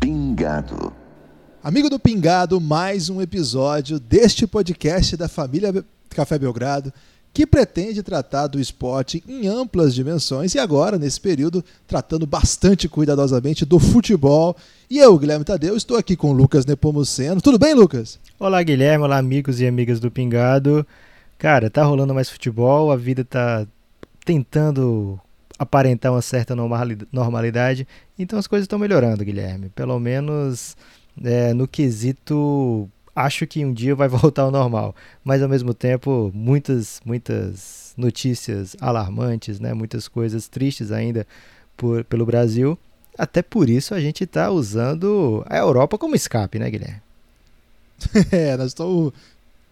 Pingado. Amigo do Pingado, mais um episódio deste podcast da família Café Belgrado que pretende tratar do esporte em amplas dimensões e agora, nesse período, tratando bastante cuidadosamente do futebol. E eu, Guilherme Tadeu, estou aqui com Lucas Nepomuceno. Tudo bem, Lucas? Olá, Guilherme. Olá, amigos e amigas do Pingado. Cara, tá rolando mais futebol, a vida tá tentando aparentar uma certa normalidade, então as coisas estão melhorando, Guilherme. Pelo menos é, no quesito acho que um dia vai voltar ao normal, mas ao mesmo tempo muitas muitas notícias alarmantes, né? Muitas coisas tristes ainda por, pelo Brasil. Até por isso a gente está usando a Europa como escape, né, Guilherme? é, nós estamos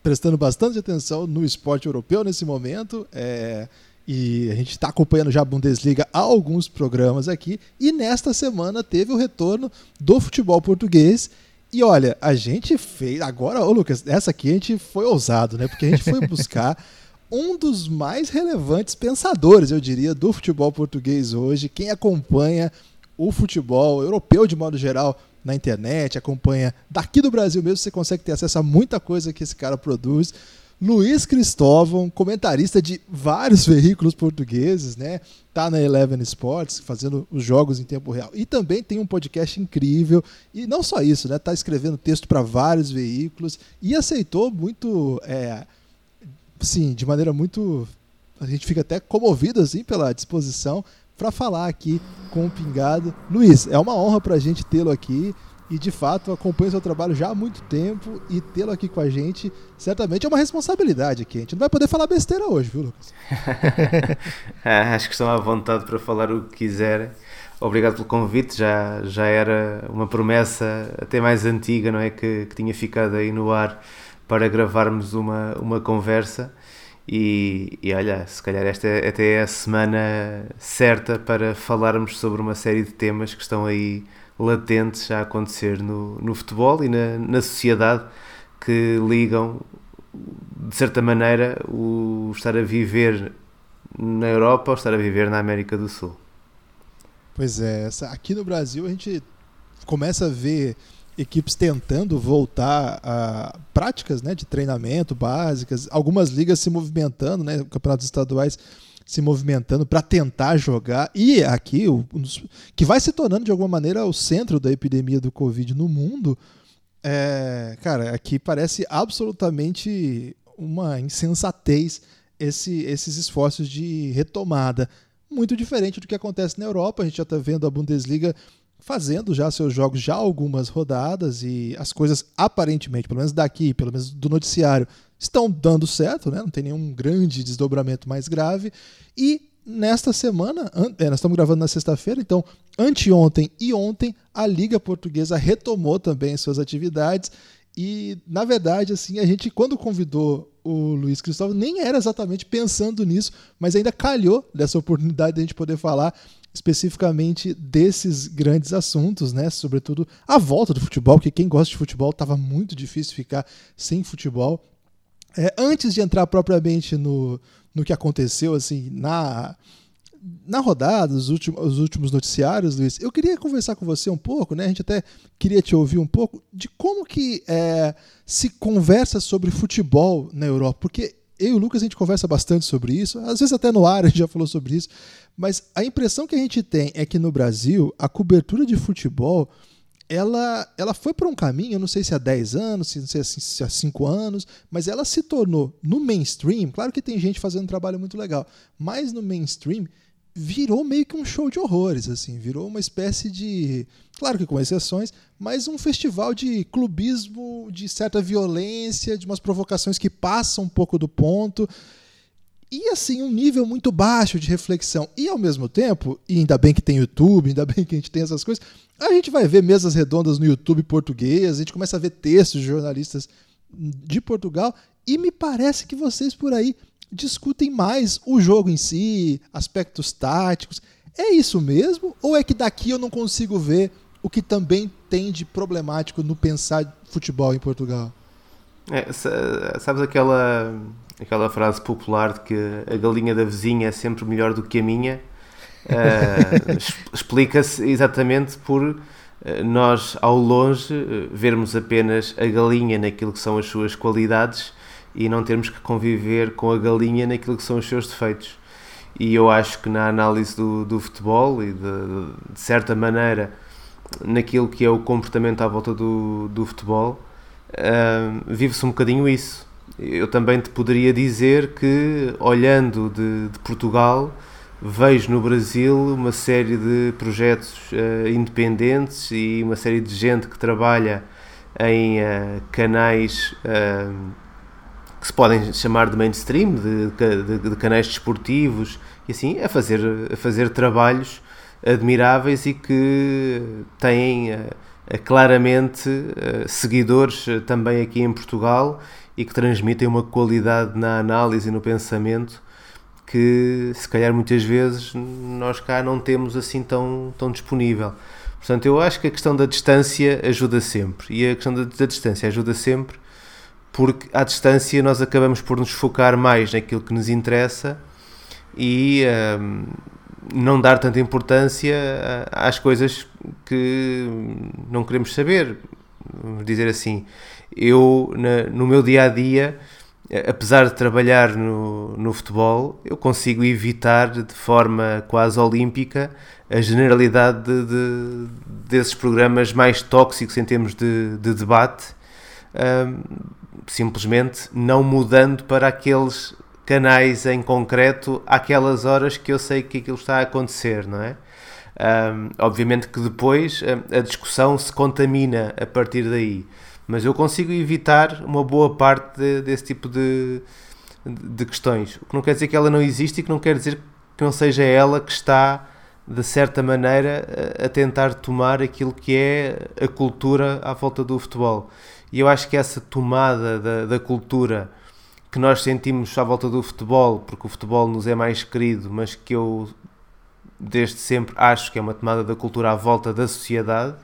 prestando bastante atenção no esporte europeu nesse momento. É, e a gente está acompanhando já a Bundesliga há alguns programas aqui. E nesta semana teve o retorno do futebol português. E olha, a gente fez. Agora, ô Lucas, essa aqui a gente foi ousado, né? Porque a gente foi buscar um dos mais relevantes pensadores, eu diria, do futebol português hoje. Quem acompanha o futebol europeu de modo geral na internet, acompanha daqui do Brasil mesmo, você consegue ter acesso a muita coisa que esse cara produz. Luiz Cristóvão, comentarista de vários veículos portugueses, né? Tá na Eleven Sports, fazendo os jogos em tempo real. E também tem um podcast incrível. E não só isso, né? Tá escrevendo texto para vários veículos e aceitou muito, é, sim, de maneira muito. A gente fica até comovido assim pela disposição para falar aqui com o Pingado. Luiz, é uma honra para a gente tê-lo aqui e de fato acompanho seu trabalho já há muito tempo e tê-lo aqui com a gente certamente é uma responsabilidade aqui. A gente não vai poder falar besteira hoje, viu, Lucas? é, acho que estão à vontade para falar o que quiserem. Obrigado pelo convite, já, já era uma promessa até mais antiga, não é? Que, que tinha ficado aí no ar para gravarmos uma, uma conversa. E, e olha, se calhar esta é, até é a semana certa para falarmos sobre uma série de temas que estão aí latentes a acontecer no, no futebol e na, na sociedade que ligam, de certa maneira, o estar a viver na Europa ou estar a viver na América do Sul. Pois é, aqui no Brasil a gente começa a ver equipes tentando voltar a práticas né, de treinamento básicas, algumas ligas se movimentando, né, campeonatos estaduais se movimentando para tentar jogar. E aqui, o, que vai se tornando de alguma maneira o centro da epidemia do Covid no mundo, é, cara, aqui parece absolutamente uma insensatez esse, esses esforços de retomada. Muito diferente do que acontece na Europa. A gente já está vendo a Bundesliga fazendo já seus jogos já algumas rodadas e as coisas aparentemente, pelo menos daqui, pelo menos do noticiário, estão dando certo, né? não tem nenhum grande desdobramento mais grave. E nesta semana, é, nós estamos gravando na sexta-feira, então anteontem e ontem a Liga Portuguesa retomou também suas atividades. E, na verdade, assim, a gente, quando convidou o Luiz Cristóvão, nem era exatamente pensando nisso, mas ainda calhou dessa oportunidade de a gente poder falar especificamente desses grandes assuntos, né? Sobretudo a volta do futebol, que quem gosta de futebol estava muito difícil ficar sem futebol. É, antes de entrar propriamente no, no que aconteceu assim na na rodada, os últimos, os últimos noticiários, Luiz, eu queria conversar com você um pouco, né? A gente até queria te ouvir um pouco de como que é, se conversa sobre futebol na Europa, porque eu e o Lucas a gente conversa bastante sobre isso, às vezes até no ar a gente já falou sobre isso, mas a impressão que a gente tem é que no Brasil a cobertura de futebol ela, ela foi para um caminho, eu não sei se há 10 anos, se, se, se há 5 anos, mas ela se tornou no mainstream. Claro que tem gente fazendo um trabalho muito legal, mas no mainstream virou meio que um show de horrores, assim, virou uma espécie de, claro que com exceções, mas um festival de clubismo, de certa violência, de umas provocações que passam um pouco do ponto. E assim, um nível muito baixo de reflexão. E ao mesmo tempo, e ainda bem que tem YouTube, ainda bem que a gente tem essas coisas, a gente vai ver mesas redondas no YouTube português, a gente começa a ver textos de jornalistas de Portugal, e me parece que vocês por aí discutem mais o jogo em si, aspectos táticos. É isso mesmo? Ou é que daqui eu não consigo ver o que também tem de problemático no pensar futebol em Portugal? É, sabes aquela, aquela frase popular de que a galinha da vizinha é sempre melhor do que a minha? Uh, Explica-se exatamente por eh, nós, ao longe, eh, vermos apenas a galinha naquilo que são as suas qualidades e não termos que conviver com a galinha naquilo que são os seus defeitos. E eu acho que na análise do, do futebol e de, de certa maneira naquilo que é o comportamento à volta do, do futebol, uh, vive-se um bocadinho isso. Eu também te poderia dizer que, olhando de, de Portugal, vejo no Brasil uma série de projetos uh, independentes e uma série de gente que trabalha em uh, canais uh, que se podem chamar de mainstream, de, de, de, canais desportivos e assim, a fazer, a fazer trabalhos admiráveis e que têm claramente seguidores também aqui em Portugal e que transmitem uma qualidade na análise e no pensamento que se calhar muitas vezes nós cá não temos assim tão, tão disponível. Portanto, eu acho que a questão da distância ajuda sempre. E a questão da, da distância ajuda sempre porque à distância nós acabamos por nos focar mais naquilo que nos interessa e um, não dar tanta importância às coisas que não queremos saber. Vamos dizer assim, eu na, no meu dia a dia apesar de trabalhar no, no futebol, eu consigo evitar de forma quase olímpica a generalidade de, de, desses programas mais tóxicos em termos de, de debate, simplesmente não mudando para aqueles canais em concreto àquelas horas que eu sei que aquilo está a acontecer, não é? Obviamente que depois a, a discussão se contamina a partir daí mas eu consigo evitar uma boa parte de, desse tipo de, de questões. O que não quer dizer que ela não existe e que não quer dizer que não seja ela que está, de certa maneira, a, tentar tomar aquilo que é a cultura à volta do futebol. E eu acho que essa tomada da, da cultura que nós sentimos à volta do futebol, porque o futebol nos é mais querido, mas que eu desde sempre acho que é uma tomada da cultura à volta da sociedade,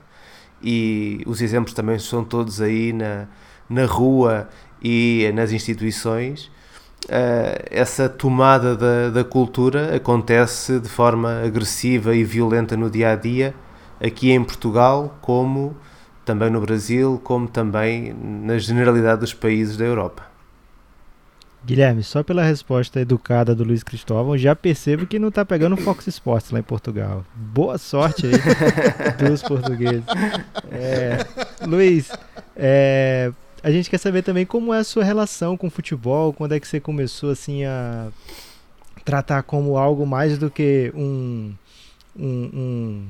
e os exemplos também são todos aí na, na rua e nas instituições. Uh, essa tomada da, da cultura acontece de forma agressiva e violenta no dia a dia, aqui em Portugal, como também no Brasil, como também na generalidade dos países da Europa. Guilherme, só pela resposta educada do Luiz Cristóvão, já percebo que não está pegando Fox Sports lá em Portugal. Boa sorte aí dos portugueses. É, Luiz, é, a gente quer saber também como é a sua relação com o futebol, quando é que você começou assim a tratar como algo mais do que um, um,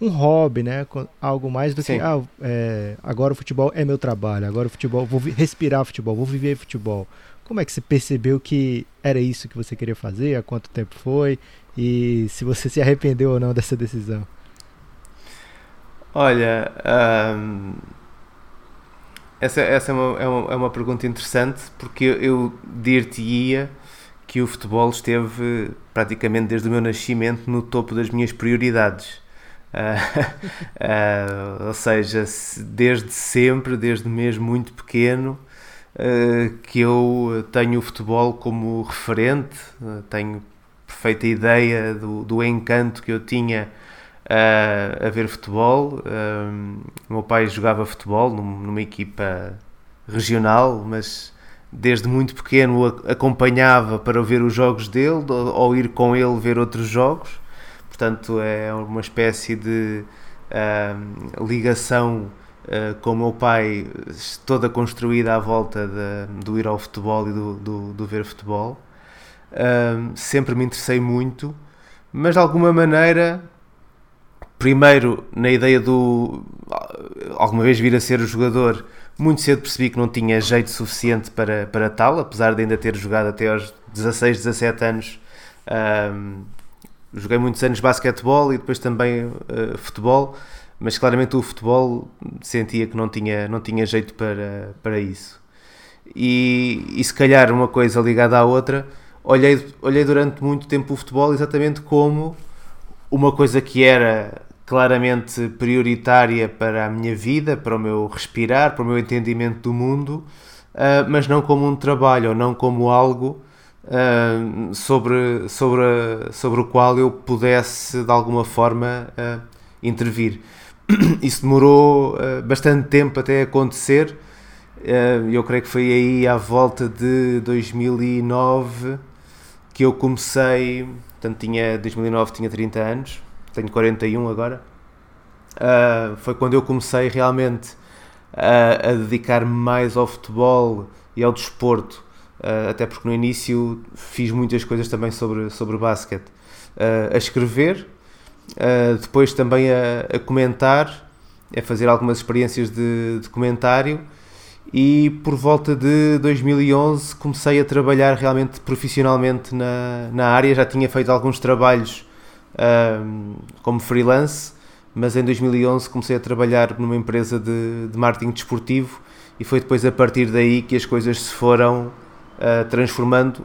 um, um hobby, né? Algo mais do Sim. que ah, é, agora o futebol é meu trabalho, agora o futebol, vou respirar futebol, vou viver futebol. Como é que você percebeu que era isso que você queria fazer? Há quanto tempo foi? E se você se arrependeu ou não dessa decisão? Olha, essa, essa é, uma, é, uma, é uma pergunta interessante porque eu, eu dir-te-ia que o futebol esteve praticamente desde o meu nascimento no topo das minhas prioridades. Uh, uh, ou seja, desde sempre, desde mesmo muito pequeno, que eu tenho o futebol como referente, uh, tenho perfeita ideia do, do encanto que eu tinha uh, a ver futebol. o meu pai jogava futebol num, numa equipa regional, mas desde muito pequeno acompanhava para ver os jogos dele ou ir com ele ver outros jogos. Portanto, é uma espécie de ligação uh, com o meu pai toda construída à volta de, do ir ao futebol e do, do, do ver futebol. Uh, sempre me interessei muito, mas de alguma maneira, primeiro na ideia do alguma vez vir a ser o jogador, muito cedo percebi que não tinha jeito suficiente para, para tal, apesar de ainda ter jogado até aos 16, 17 anos. Uh, joguei muitos anos basquetebol e depois também uh, futebol mas claramente o futebol sentia que não tinha, não tinha jeito para, para isso. E, e se calhar uma coisa ligada à outra, olhei, olhei durante muito tempo o futebol exatamente como uma coisa que era claramente prioritária para a minha vida, para o meu respirar, para o meu entendimento do mundo, uh, mas não como um trabalho ou não como algo uh, sobre, sobre, sobre o qual eu pudesse de alguma forma uh, intervir. Isso demorou bastante tempo até acontecer. eu creio que foi aí à volta de 2009 que eu comecei, portanto tinha 2009 tinha 30 anos, tenho 41 agora. Uh, foi quando eu comecei realmente a, a dedicar-me mais ao futebol e ao desporto, uh, até porque no início fiz muitas coisas também sobre, sobre basquete. Uh, a escrever, depois também a, a, comentar, a fazer algumas experiências de, de comentário e por volta de 2011 comecei a trabalhar realmente profissionalmente na, na área. Já tinha feito alguns trabalhos como freelance, mas em 2011 comecei a trabalhar numa empresa de, de, marketing desportivo e foi depois a partir daí que as coisas se foram uh, transformando.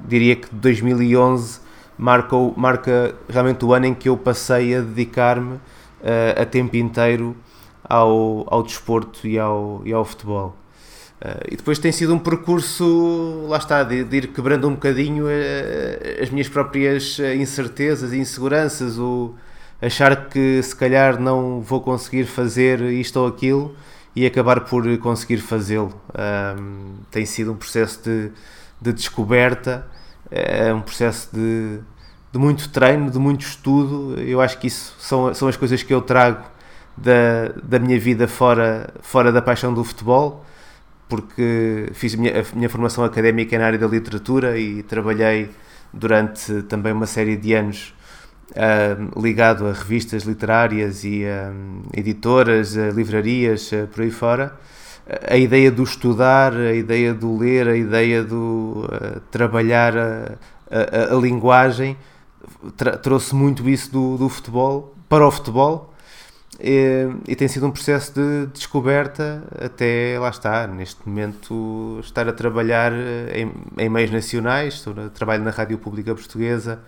Diria que 2011 marca, marca realmente o ano em que eu passei a dedicar-me uh, a tempo inteiro ao, ao desporto e ao, e ao futebol. Uh, e depois tem sido um percurso, lá está, de, de ir quebrando um bocadinho uh, as minhas próprias incertezas e inseguranças, o achar que se calhar não vou conseguir fazer isto ou aquilo e acabar por conseguir fazê-lo. Tem sido um processo de, de descoberta, é um processo de, de muito treino, de muito estudo. Eu acho que isso são, são as coisas que eu trago da, da minha vida fora, fora da paixão do futebol porque fiz a minha, a minha formação académica na área da literatura e trabalhei durante também uma série de anos uh, ligado a revistas literárias e a um, editoras, a livrarias, uh, por aí fora. A ideia do estudar, a ideia do ler, a ideia do uh, trabalhar a, a, a linguagem trouxe muito isso do, do futebol para o futebol e, e, tem sido um processo de descoberta até lá está, neste momento estar a trabalhar eh, em, em meios nacionais, estou trabalho na Rádio Pública Portuguesa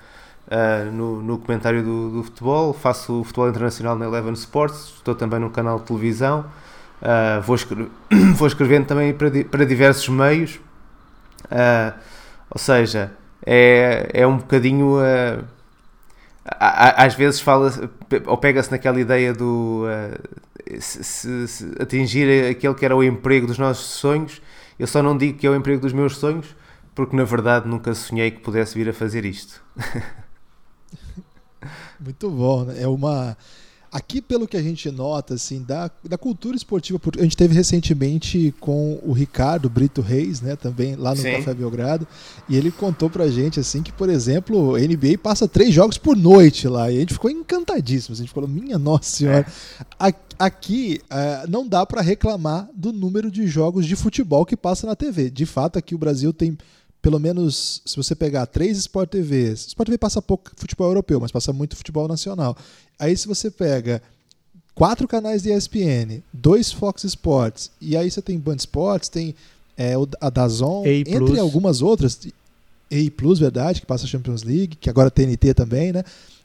uh, no, no comentário do, do, futebol, faço o futebol internacional na Eleven Sports, estou também num canal de televisão, uh, vou, escre vou escrevendo também para, para diversos meios, uh, ou seja, é, é um bocadinho às vezes fala ou pega-se naquela ideia do uh, se, se atingir aquele que era o emprego dos nossos sonhos. Eu só não digo que é o emprego dos meus sonhos, porque na verdade nunca sonhei que pudesse vir a fazer isto. Muito bom, né? É uma Aqui, pelo que a gente nota, assim, da, da cultura esportiva, a gente teve recentemente com o Ricardo Brito Reis, né, também lá no Sim. Café Belgrado, e ele contou pra gente, assim, que, por exemplo, a NBA passa três jogos por noite lá, e a gente ficou encantadíssimo, assim, a gente falou, minha nossa senhora, é. aqui uh, não dá para reclamar do número de jogos de futebol que passa na TV. De fato, aqui o Brasil tem pelo menos, se você pegar três Sport TVs, Sport TV passa pouco futebol europeu, mas passa muito futebol nacional. Aí se você pega quatro canais de ESPN, dois Fox Sports, e aí você tem Band Sports, tem é, a Dazon, entre algumas outras, EI Plus, verdade, que passa a Champions League, que agora tem TNT também, né?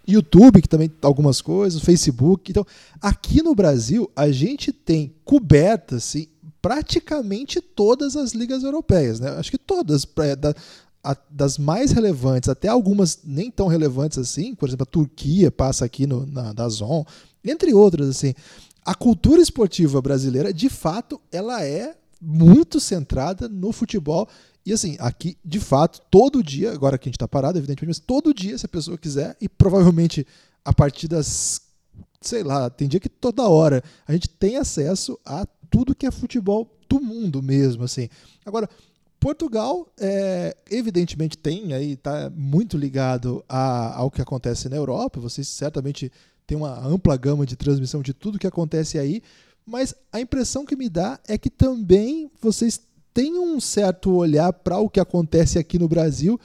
YouTube, que também algumas coisas, Facebook. Então, aqui no Brasil, a gente tem coberta assim, praticamente todas as ligas europeias, né? Acho que todas, é, da, a, das mais relevantes, até algumas nem tão relevantes assim, por exemplo, a Turquia passa aqui no, na da Zon, entre outras assim. A cultura esportiva brasileira, de fato, ela é muito centrada no futebol e assim, aqui, de fato, todo dia, agora que a gente está parado, evidentemente, mas todo dia, se a pessoa quiser, e provavelmente a partir das, sei lá, tem dia que toda hora, a gente tem acesso a tudo que é futebol do mundo mesmo, assim. Agora, Portugal, é, evidentemente, tem aí, está muito ligado a, ao que acontece na Europa. Vocês certamente têm uma ampla gama de transmissão de tudo que acontece aí, mas a impressão que me dá é que também vocês têm um certo olhar para o que acontece aqui no Brasil,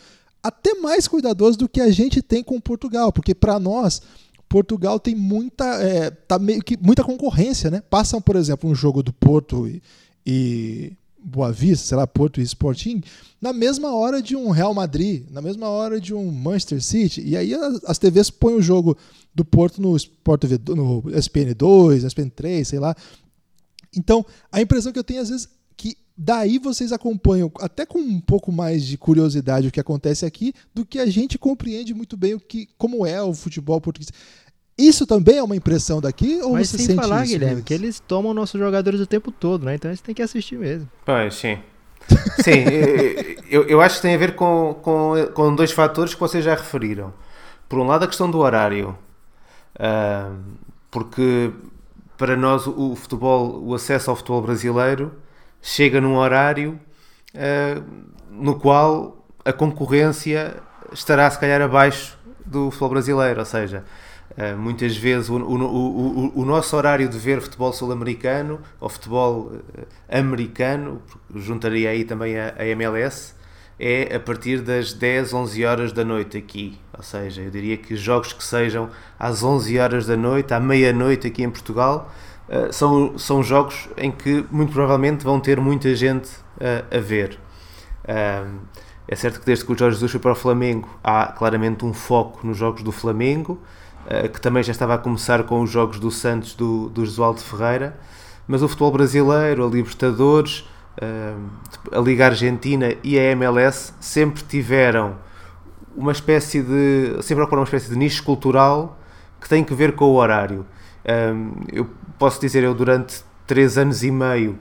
até mais cuidadoso do que a gente tem com Portugal, porque para nós Portugal tem muita, é, tá meio que muita concorrência, né? Passam, por exemplo, um jogo do Porto e, e Boa Vista, sei lá, Porto e Sporting, na mesma hora de um Real Madrid, na mesma hora de um Manchester City. E aí as TVs põem o jogo do Porto no Sport TV, no SPN2, SPN3, sei lá. Então, a impressão que eu tenho às vezes daí vocês acompanham até com um pouco mais de curiosidade o que acontece aqui do que a gente compreende muito bem o que como é o futebol português. Isso também é uma impressão daqui ou Mas você sem sente falar, isso Guilherme, mesmo? que eles tomam nossos jogadores o tempo todo, né? Então a gente tem que assistir mesmo. Pois, sim. Sim, eu, eu acho que tem a ver com, com, com dois fatores que vocês já referiram. Por um lado, a questão do horário. Ah, porque para nós o, o futebol, o acesso ao futebol brasileiro chega num horário ah, no qual a concorrência estará se calhar abaixo do futebol brasileiro, ou seja, ah, muitas vezes o, o, o, o, nosso horário de ver futebol sul-americano ou futebol ah, americano, juntaria aí também a, a MLS, é a partir das 10, 11 horas da noite aqui. Ou seja, eu diria que jogos que sejam às 11 horas da noite, à meia-noite aqui em Portugal, uh, são, são jogos em que muito provavelmente vão ter muita gente uh, a ver. Uh, é certo que desde que o Jorge Jesus foi para o Flamengo, há claramente um foco nos jogos do Flamengo, que também já estava a começar com os jogos do Santos do, do Josualdo Ferreira, mas o futebol brasileiro, a Libertadores, a Liga Argentina e a MLS sempre tiveram uma espécie de. sempre procuram uma espécie de nicho cultural que tem que ver com o horário. Eu posso dizer, eu durante três anos e meio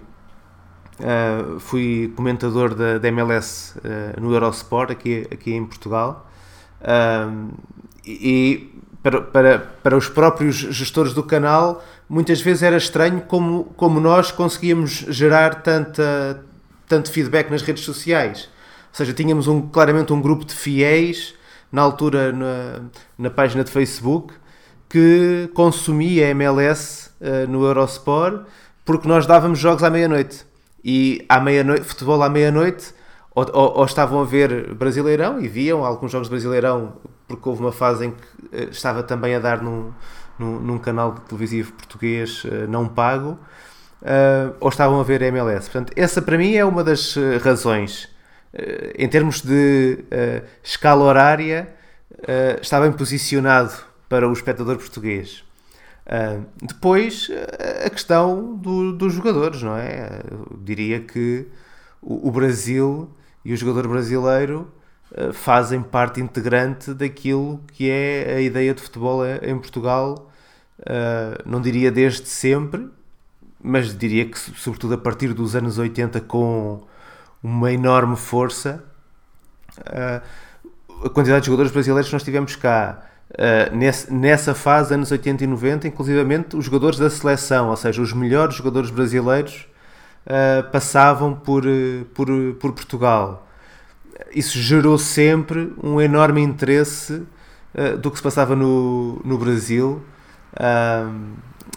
fui comentador da, da MLS no Eurosport, aqui, aqui em Portugal, e para, para, para os próprios gestores do canal muitas vezes era estranho como, como nós conseguíamos gerar tanta, tanto feedback nas redes sociais. Ou seja, tínhamos um, claramente um grupo de fiéis, na altura na, na página de Facebook, que consumia MLS uh, no Eurosport, porque nós dávamos jogos à meia-noite. E à meia-noite, futebol à meia-noite, ou, ou, ou, estavam a ver Brasileirão e viam alguns jogos de Brasileirão, porque houve uma fase em que uh, estava também a dar num, num, num canal televisivo português uh, não pago, ou estavam a ver MLS. Portanto, essa para mim é uma das razões. Em termos de escala horária, está bem posicionado para o espectador português. depois, a questão do, dos jogadores, não é? Eu diria que o, o Brasil e o jogador brasileiro fazem parte integrante daquilo que é a ideia de futebol em Portugal, não diria desde sempre, mas diria que, sobretudo a partir dos anos 80, com uma enorme força, a quantidade de jogadores brasileiros que nós tivemos cá. Nessa fase, anos 80 e 90, inclusivamente os jogadores da seleção, ou seja, os melhores jogadores brasileiros passavam por, por, por Portugal. Isso gerou sempre um enorme interesse do que se passava no, no Brasil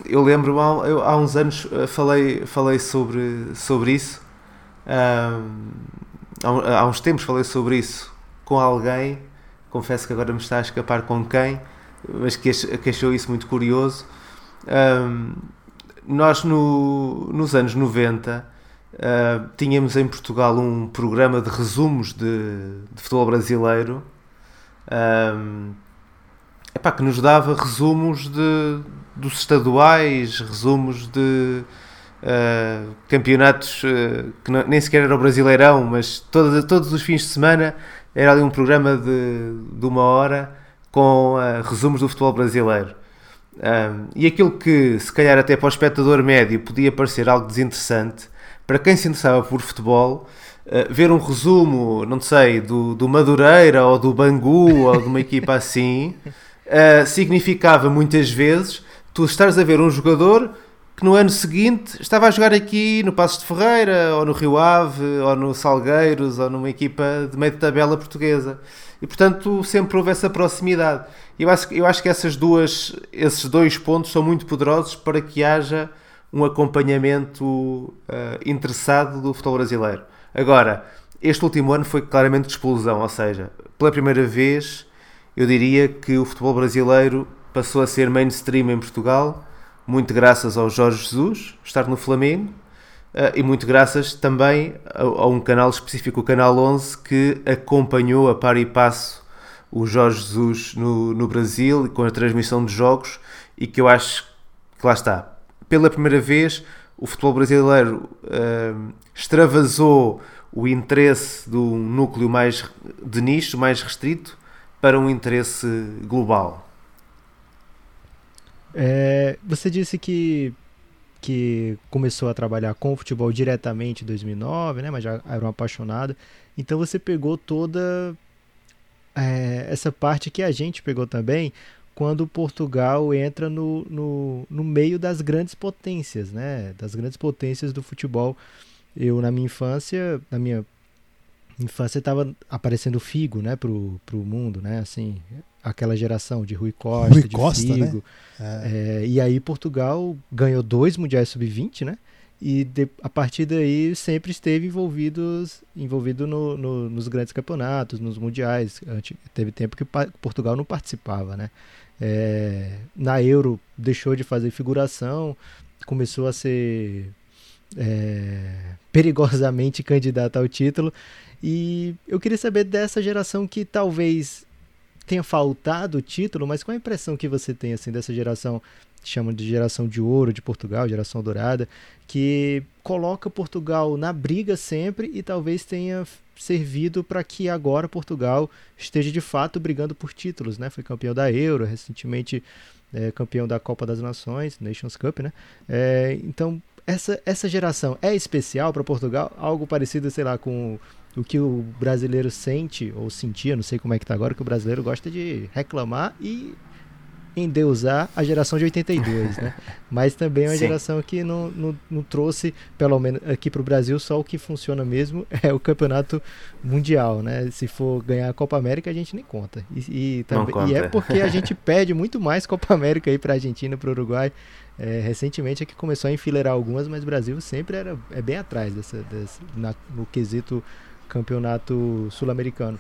eu lembro há, eu, há uns anos falei, falei sobre, sobre isso. Há, há, uns tempos falei sobre isso com alguém. Confesso que agora me está a escapar com quem, mas que, achou isso muito curioso. Um, nós, no, nos anos 90, uh, tínhamos em Portugal um programa de resumos de, de futebol brasileiro. Um, epá, que nos dava resumos de, dos estaduais, resumos de uh, campeonatos uh, que não, nem sequer era o Brasileirão, mas todo, todos os fins de semana era ali um programa de, de uma hora com uh, resumos do futebol brasileiro. e aquilo que, se calhar, até para o espectador médio podia parecer algo desinteressante, para quem se interessava por futebol, ver um resumo, não sei, do, do Madureira ou do Bangu ou de uma equipa assim, significava muitas vezes tu estares a ver um jogador que no ano seguinte estava a jogar aqui no Passos de Ferreira, ou no Rio Ave, ou no Salgueiros, ou numa equipa de meio de tabela portuguesa. E portanto sempre houve essa proximidade. Eu acho, eu acho que essas duas, esses dois pontos são muito poderosos para que haja um acompanhamento uh, interessado do futebol brasileiro. Agora, este último ano foi claramente de explosão, ou seja, pela primeira vez eu diria que o futebol brasileiro passou a ser mainstream em Portugal, muito graças ao Jorge Jesus, estar no Flamengo, e muito graças também a, a, um canal específico, o Canal 11, que acompanhou a par e passo o Jorge Jesus no, no Brasil com a transmissão de jogos e que eu acho que lá está. Pela primeira vez, o futebol brasileiro uh, extravasou o interesse do núcleo mais de nicho, mais restrito, para um interesse global. É, você disse que, que começou a trabalhar com futebol diretamente em 2009, né, mas já era um apaixonado. Então você pegou toda é, essa parte que a gente pegou também quando Portugal entra no, no, no meio das grandes potências, né, das grandes potências do futebol. Eu, na minha infância, na minha infância estava aparecendo Figo, né, pro, pro mundo, né, assim, aquela geração de Rui Costa, Rui de Costa, Figo. Né? É. É, e aí Portugal ganhou dois mundiais sub-20, né? E de, a partir daí sempre esteve envolvidos, envolvido no, no, nos grandes campeonatos, nos mundiais. Teve tempo que Portugal não participava, né? É, na Euro deixou de fazer figuração, começou a ser é, perigosamente candidato ao título. E eu queria saber dessa geração que talvez tenha faltado o título, mas qual a impressão que você tem assim dessa geração chamam de geração de ouro de Portugal, geração dourada, que coloca Portugal na briga sempre e talvez tenha servido para que agora Portugal esteja de fato brigando por títulos, né? Foi campeão da Euro, recentemente é, campeão da Copa das Nações, Nations Cup, né? É, então essa, essa geração é especial para Portugal, algo parecido, sei lá, com o que o brasileiro sente ou sentia, não sei como é que tá agora, que o brasileiro gosta de reclamar e endeusar a geração de 82, né? Mas também é uma Sim. geração que não, não, não, trouxe, pelo menos aqui para o Brasil, só o que funciona mesmo é o campeonato mundial, né? Se for ganhar a Copa América, a gente nem conta. E, e, também, conta. e é porque a gente pede muito mais Copa América aí para Argentina, para Uruguai. É, recentemente é que começou a enfileirar algumas, mas o Brasil sempre era é bem atrás dessa, dessa na, no quesito campeonato sul-americano.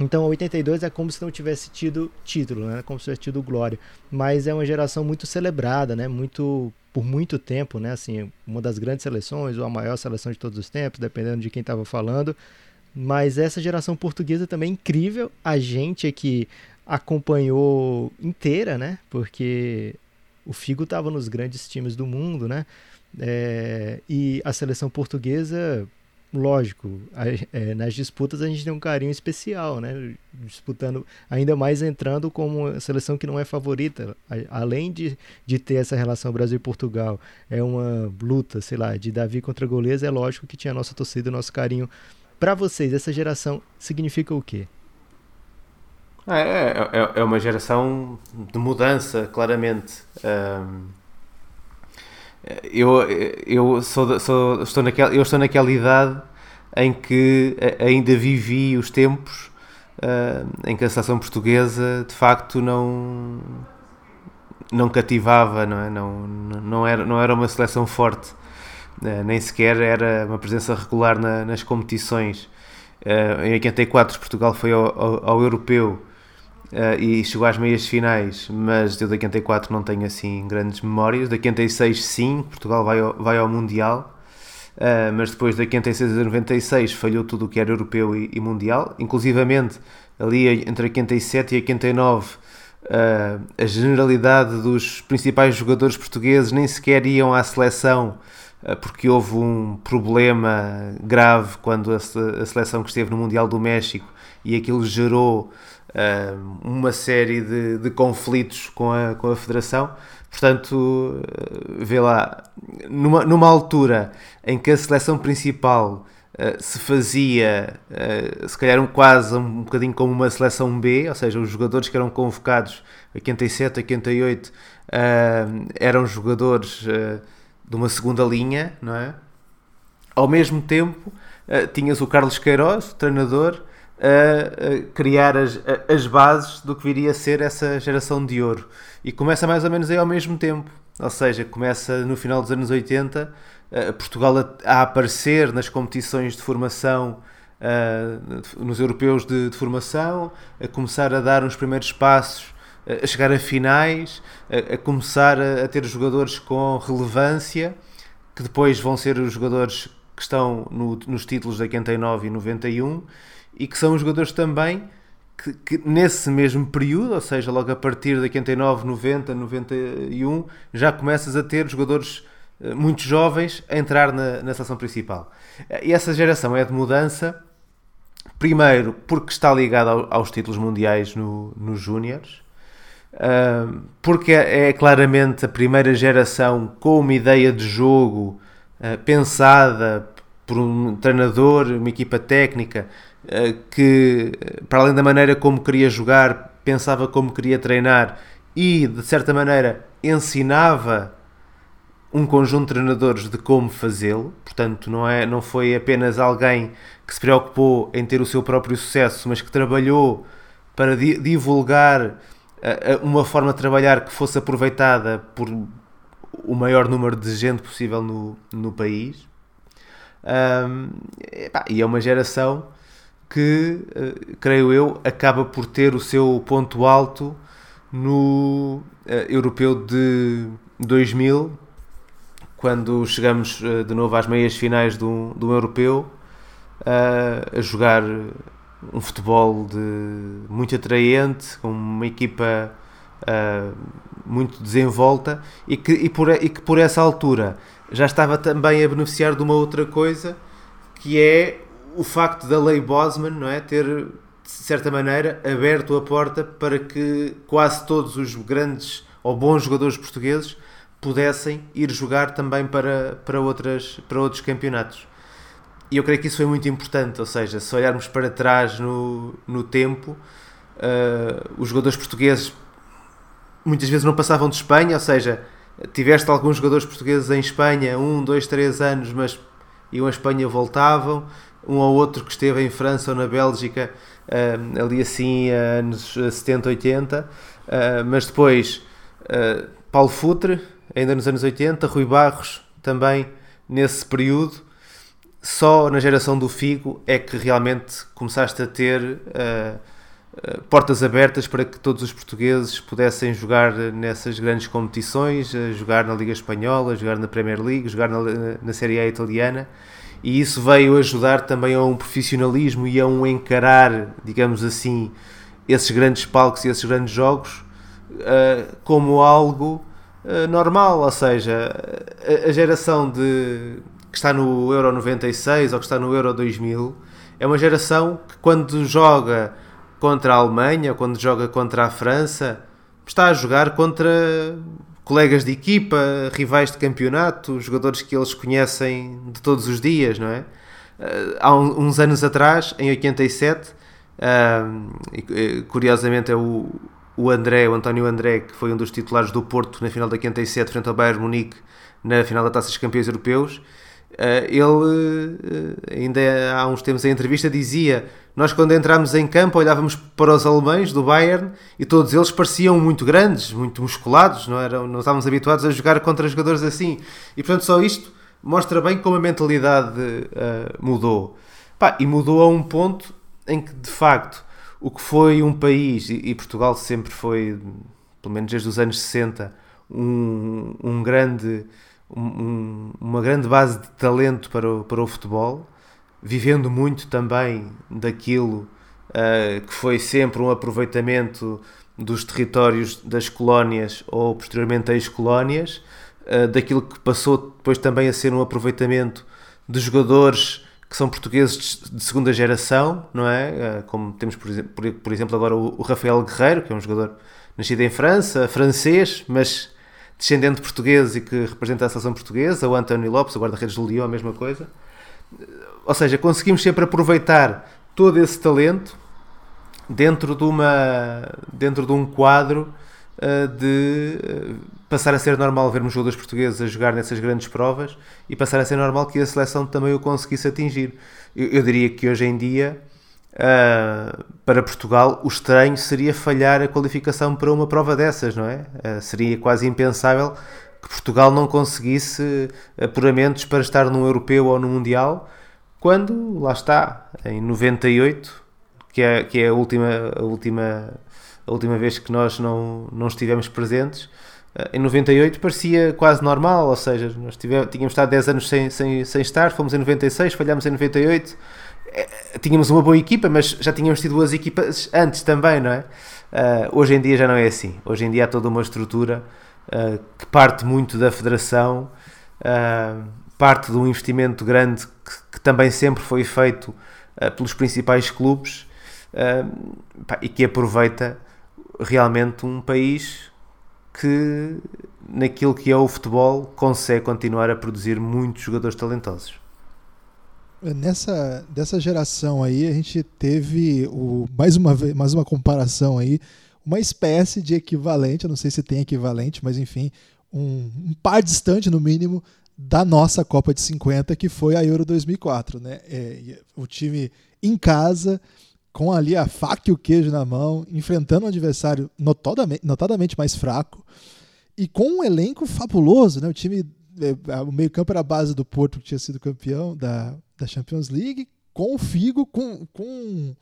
Então, 82 é como se não tivesse tido título, né? Como se tivesse tido glória. Mas é uma geração muito celebrada, né? Muito por muito tempo, né? Assim, uma das grandes seleções ou a maior seleção de todos os tempos, dependendo de quem estava falando. Mas essa geração portuguesa também é incrível. A gente aqui acompanhou inteira, né? Porque o Figo estava nos grandes times do mundo, né? É, e a seleção portuguesa lógico, é, nas disputas a gente tem um carinho especial, né? Disputando, ainda mais entrando como seleção que não é favorita. Além de, de ter essa relação Brasil Portugal, é uma luta, sei lá, de Davi contra Goleza, é lógico que tinha a nossa torcida, o nosso carinho. Para vocês, essa geração significa o quê? É, é, é, é uma geração de mudança, claramente. Um eu, eu, sou, sou, estou, naquela, eu estou naquela idade em que ainda vivi os tempos uh, em que a seleção portuguesa de facto não não cativava, não, é? não, não, era, não era uma seleção forte, uh, nem sequer era uma presença regular na, nas competições. Uh, em 84 Portugal foi ao, ao, ao Europeu uh, e chegou às meias finais, mas eu da 84 não tenho assim grandes memórias. Da 86 sim, Portugal vai ao, vai ao Mundial, uh, mas depois da 86 a 96 falhou tudo o que era europeu e, e mundial, inclusivamente ali entre 87 e 89 Uh, a generalidade dos principais jogadores portugueses nem sequer iam à seleção uh, porque houve um problema grave quando a, a, seleção que esteve no Mundial do México e aquilo gerou uma série de, de, conflitos com a, com a Federação. Portanto, uh, vê lá, numa, numa altura em que a seleção principal uh, se fazia, se calhar um, quase um bocadinho como uma seleção B, ou seja, os jogadores que eram convocados 87, 88 eram jogadores de uma segunda linha, não é? Ao mesmo tempo, tinhas o Carlos Queiroz, treinador, a, criar as, as bases do que viria a ser essa geração de ouro. E começa mais ou menos aí ao mesmo tempo. Ou seja, começa no final dos anos 80, Portugal a, a, aparecer nas competições de formação, uh, nos europeus de, de, formação, a começar a dar uns primeiros passos, a chegar a finais, a, a começar a, a, ter jogadores com relevância que depois vão ser os jogadores que estão no, nos títulos de 89 e 91 e que são os jogadores também que, que, nesse mesmo período, ou seja, logo a partir de 89, 90, 91, já começas a ter jogadores uh, muito jovens a entrar na, na seleção principal. E essa geração é de mudança, primeiro porque está ligada ao, aos títulos mundiais no, nos Júniores, uh, porque é, é, claramente a primeira geração com uma ideia de jogo pensada por um treinador, uma equipa técnica que, para além da maneira como queria jogar, pensava como queria treinar e, de certa maneira, ensinava um conjunto de treinadores de como fazê-lo. Portanto, não, é, não foi apenas alguém que se preocupou em ter o seu próprio sucesso, mas que trabalhou para di divulgar uma forma de trabalhar que fosse aproveitada por o maior número de gente possível no, no país. Um, e é uma geração que, uh, creio eu, acaba por ter o seu ponto alto no uh, europeu de 2000, quando chegamos uh, de novo às meias finais do, do europeu, a jogar um futebol de, muito atraente, com uma equipa muito desenvolta e que, e, por, e que por essa altura já estava também a beneficiar de uma outra coisa que é o facto da lei Bosman não é, ter, de certa maneira, aberto a porta para que quase todos os grandes ou bons jogadores portugueses pudessem ir jogar também para, para, outras, para outros campeonatos. E eu creio que isso foi muito importante, ou seja, se olharmos para trás no, no tempo, uh, os jogadores portugueses muitas vezes não passavam de Espanha, ou seja, tiveste alguns jogadores portugueses em Espanha, um, dois, três anos, mas iam a Espanha voltavam, um ou outro que esteve em França ou na Bélgica, uh, ali assim, anos 70, 80, uh, mas depois Paulo Futre, ainda nos anos 80, Rui Barros, também nesse período, só na geração do Figo é que realmente começaste a ter portas abertas para que todos os portugueses pudessem jogar nessas grandes competições, jogar na Liga Espanhola, jogar na Premier League, jogar na, na Série A italiana. E isso veio ajudar também a um profissionalismo e a um encarar, digamos assim, esses grandes palcos e esses grandes jogos como algo normal, ou seja, a, a geração de que está no Euro 96 ou que está no Euro 2000, é uma geração que quando joga contra a Alemanha, quando joga contra a França, está a jogar contra colegas de equipa, rivais de campeonato, jogadores que eles conhecem de todos os dias, não é? Eh, há uns anos atrás, em 87, curiosamente é o, André, o António André, que foi um dos titulares do Porto na final da 87 frente ao Bayern Munique na final da Taça dos Campeões Europeus, ele, uh, ainda há uns tempos em entrevista, dizia: Nós, quando entramos em campo, olhávamos para os alemães do Bayern e todos eles pareciam muito grandes, muito musculados, não, eram, não estávamos habituados a jogar contra jogadores assim. E portanto, só isto mostra bem como a mentalidade uh, mudou. Pá, e mudou a um ponto em que, de facto, o que foi um país, e, e Portugal sempre foi, pelo menos desde os anos 60, um, um grande um, uma grande base de talento para o, para o futebol, vivendo muito também daquilo uh, que foi sempre um aproveitamento dos territórios das colónias ou posteriormente ex-colónias, uh, daquilo que passou depois também a ser um aproveitamento de jogadores que são portugueses de segunda geração, não é? Uh, como temos, por exemplo, agora o Rafael Guerreiro, que é um jogador nascido em França, francês, mas descendente de português e que representa a seleção portuguesa, o António Lopes, o guarda-redes do Lyon, a mesma coisa. Ou seja, conseguimos sempre aproveitar todo esse talento dentro de, uma, dentro de um quadro uh, de uh, passar a ser normal vermos jogadores portugueses a jogar nessas grandes provas e passar a ser normal que a seleção também o conseguisse atingir. Eu, eu diria que hoje em dia Uh, para Portugal, o estranho seria falhar a qualificação para uma prova dessas, não é? Uh, seria quase impensável que Portugal não conseguisse apuramentos para estar num europeu ou no mundial, quando lá está, em 98, que é, que é a, última, a, última, a última vez que nós não, não estivemos presentes, em 98 parecia quase normal, ou seja, nós tivemos, tínhamos estado 10 anos sem, sem, sem estar, fomos em 96, falhámos em 98, é, tínhamos uma boa equipa, mas já tínhamos tido boas equipas antes também, não é? Uh, hoje em dia já não é assim. Hoje em dia há toda uma estrutura uh, que parte muito da federação, uh, parte de um investimento grande que, que também sempre foi feito pelos principais clubes pá, e que aproveita realmente um país que, naquilo que é o futebol, consegue continuar a produzir muitos jogadores talentosos. Nessa dessa geração aí, a gente teve o, mais, uma, mais uma comparação aí, uma espécie de equivalente, eu não sei se tem equivalente, mas enfim, um, um par distante no mínimo da nossa Copa de 50, que foi a Euro 2004. Né? É, o time em casa, com ali a faca e o queijo na mão, enfrentando um adversário notadamente, notadamente mais fraco e com um elenco fabuloso. Né? O time, é, o meio-campo era a base do Porto, que tinha sido campeão da, da Champions League, com o Figo, com, com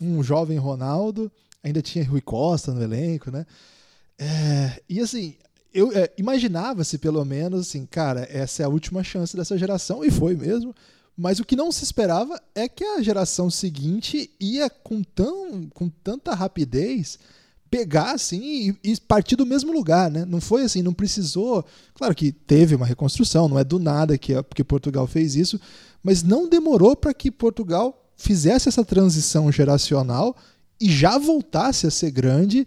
um jovem Ronaldo, ainda tinha Rui Costa no elenco, né? É, e assim, eu é, imaginava-se pelo menos assim, cara, essa é a última chance dessa geração, e foi mesmo. Mas o que não se esperava é que a geração seguinte ia com, tão, com tanta rapidez pegar assim e, e, partir do mesmo lugar, né? Não foi assim, não precisou. Claro que teve uma reconstrução, não é do nada que, que Portugal fez isso, mas não demorou para que Portugal fizesse essa transição geracional e já voltasse a ser grande.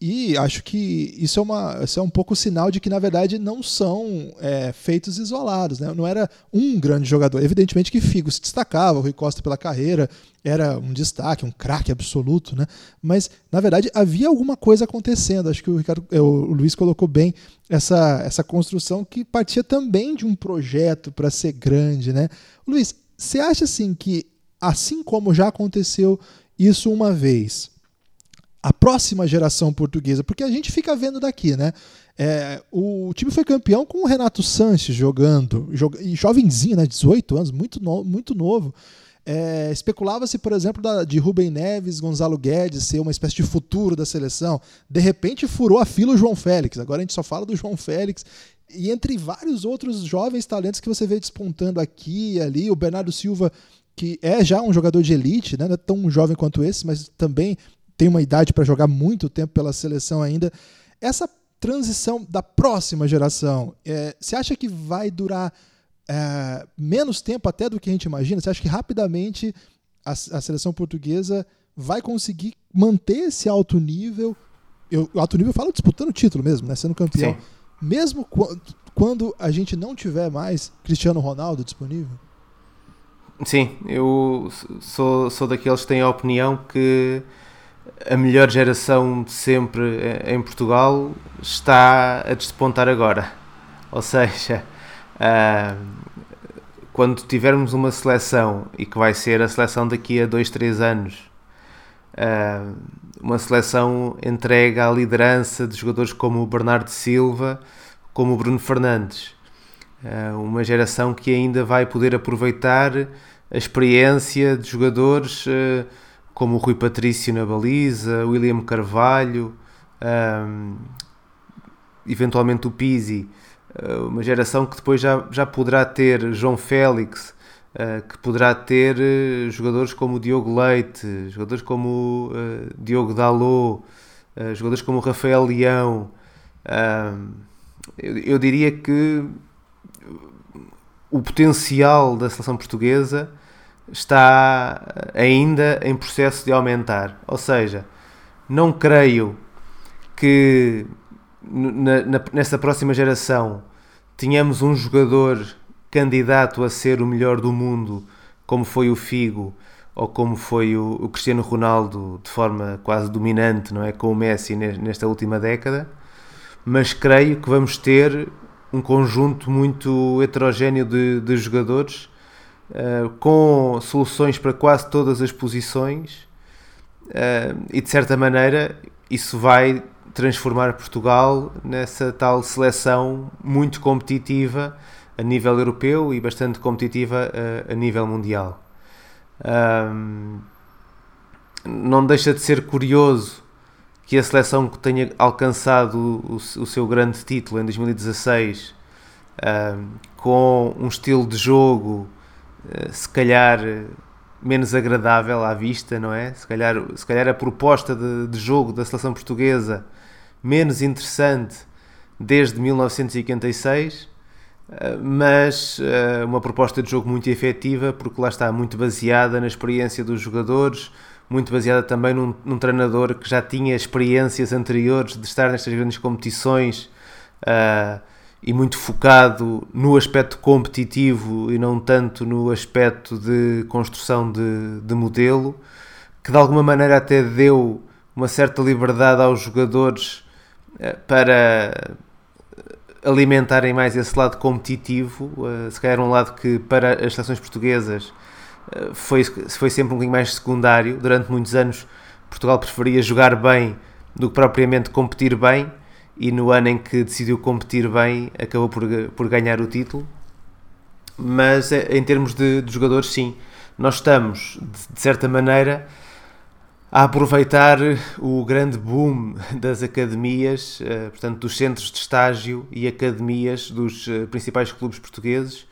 E acho que isso é, uma, isso é um pouco sinal de que, na verdade, não são é, feitos isolados. Né? Não era um grande jogador. Evidentemente que Figo se destacava, o Rui Costa pela carreira, era um destaque, um craque absoluto. Né? Mas, na verdade, havia alguma coisa acontecendo. Acho que o, Ricardo, é, o Luiz colocou bem essa, essa construção que partia também de um projeto para ser grande. Né? Luiz, você acha assim que, assim como já aconteceu isso uma vez, a próxima geração portuguesa, porque a gente fica vendo daqui, né? É, o time foi campeão com o Renato Sanches jogando, jog, e jovenzinho, né? 18 anos, muito, no, muito novo. É, Especulava-se, por exemplo, da, de Rubem Neves, Gonzalo Guedes ser uma espécie de futuro da seleção. De repente furou a fila o João Félix. Agora a gente só fala do João Félix. E entre vários outros jovens talentos que você vê despontando aqui e ali, o Bernardo Silva, que é já um jogador de elite, né? não é tão jovem quanto esse, mas também tem uma idade para jogar muito tempo pela seleção ainda. Essa transição da próxima geração, é, você acha que vai durar é, menos tempo até do que a gente imagina? Você acha que rapidamente a, a seleção portuguesa vai conseguir manter esse alto nível? Eu, alto nível eu falo disputando o título mesmo, né? sendo campeão. Sim. Mesmo quando, quando a gente não tiver mais Cristiano Ronaldo disponível? Sim, eu sou, sou daqueles que têm a opinião que a melhor geração de sempre em Portugal está a despontar agora. Ou seja, uh, quando tivermos uma seleção, e que vai ser a seleção daqui a 2, 3 anos, uh, uma seleção entregue à liderança de jogadores como o Bernardo Silva, como o Bruno Fernandes. Uh, uma geração que ainda vai poder aproveitar a experiência de jogadores como o Rui Patrício na baliza, William Carvalho, um, eventualmente o Pizzi, uh, uma geração que depois já, já poderá ter João Félix, uh, que poderá ter uh, jogadores como o Diogo Leite, jogadores como o Diogo Dalot, jogadores como o Rafael Leão. Eu, eu diria que o potencial da seleção portuguesa está ainda em processo de aumentar. Ou seja, não creio que na, na, nessa próxima geração tenhamos um jogador candidato a ser o melhor do mundo, como foi o Figo ou como foi o, o Cristiano Ronaldo de forma quase dominante, não é, com o Messi nesta última década. Mas creio que vamos ter um conjunto muito heterogéneo de, de jogadores uh, com soluções para quase todas as posições uh, e de certa maneira isso vai transformar Portugal nessa tal seleção muito competitiva a nível europeu e bastante competitiva a, eh, a nível mundial. Um, não deixa de ser curioso que a seleção que tenha alcançado o, o seu grande título em 2016 uh, com um estilo de jogo se calhar menos agradável à vista, não é? Se calhar, se calhar a proposta de, de jogo da seleção portuguesa menos interessante desde 1956, uh, mas uma proposta de jogo muito efetiva, porque lá está muito baseada na experiência dos jogadores, muito baseada também num, num, treinador que já tinha experiências anteriores de estar nestas grandes competições uh, e muito focado no aspecto competitivo e não tanto no aspecto de construção de, de modelo, que de alguma maneira até deu uma certa liberdade aos jogadores uh, para alimentarem mais esse lado competitivo, uh, se calhar um lado que para as seleções portuguesas eh, foi, foi sempre um bocadinho mais secundário. Durante muitos anos, Portugal preferia jogar bem do que propriamente competir bem, e no ano em que decidiu competir bem, acabou por, por ganhar o título. Mas eh, em termos de, de jogadores, sim, nós estamos, de, de certa maneira, a aproveitar o grande boom das academias, eh, portanto, dos centros de estágio e academias dos principais clubes portugueses,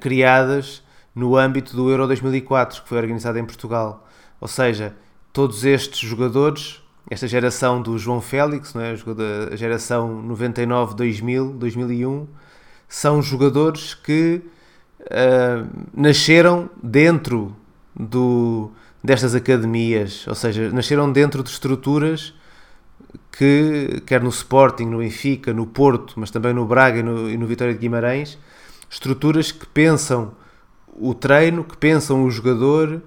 criadas no âmbito do Euro 2004, que foi organizado em Portugal. Ou seja, todos estes jogadores, esta geração do João Félix, não é? a geração 99, 2000, 2001, são jogadores que uh, nasceram dentro do, destas academias, ou seja, nasceram dentro de estruturas que, quer no Sporting, no Benfica, no Porto, mas também no Braga e no, e no Vitória de Guimarães, estruturas que pensam o treino, que pensam o jogador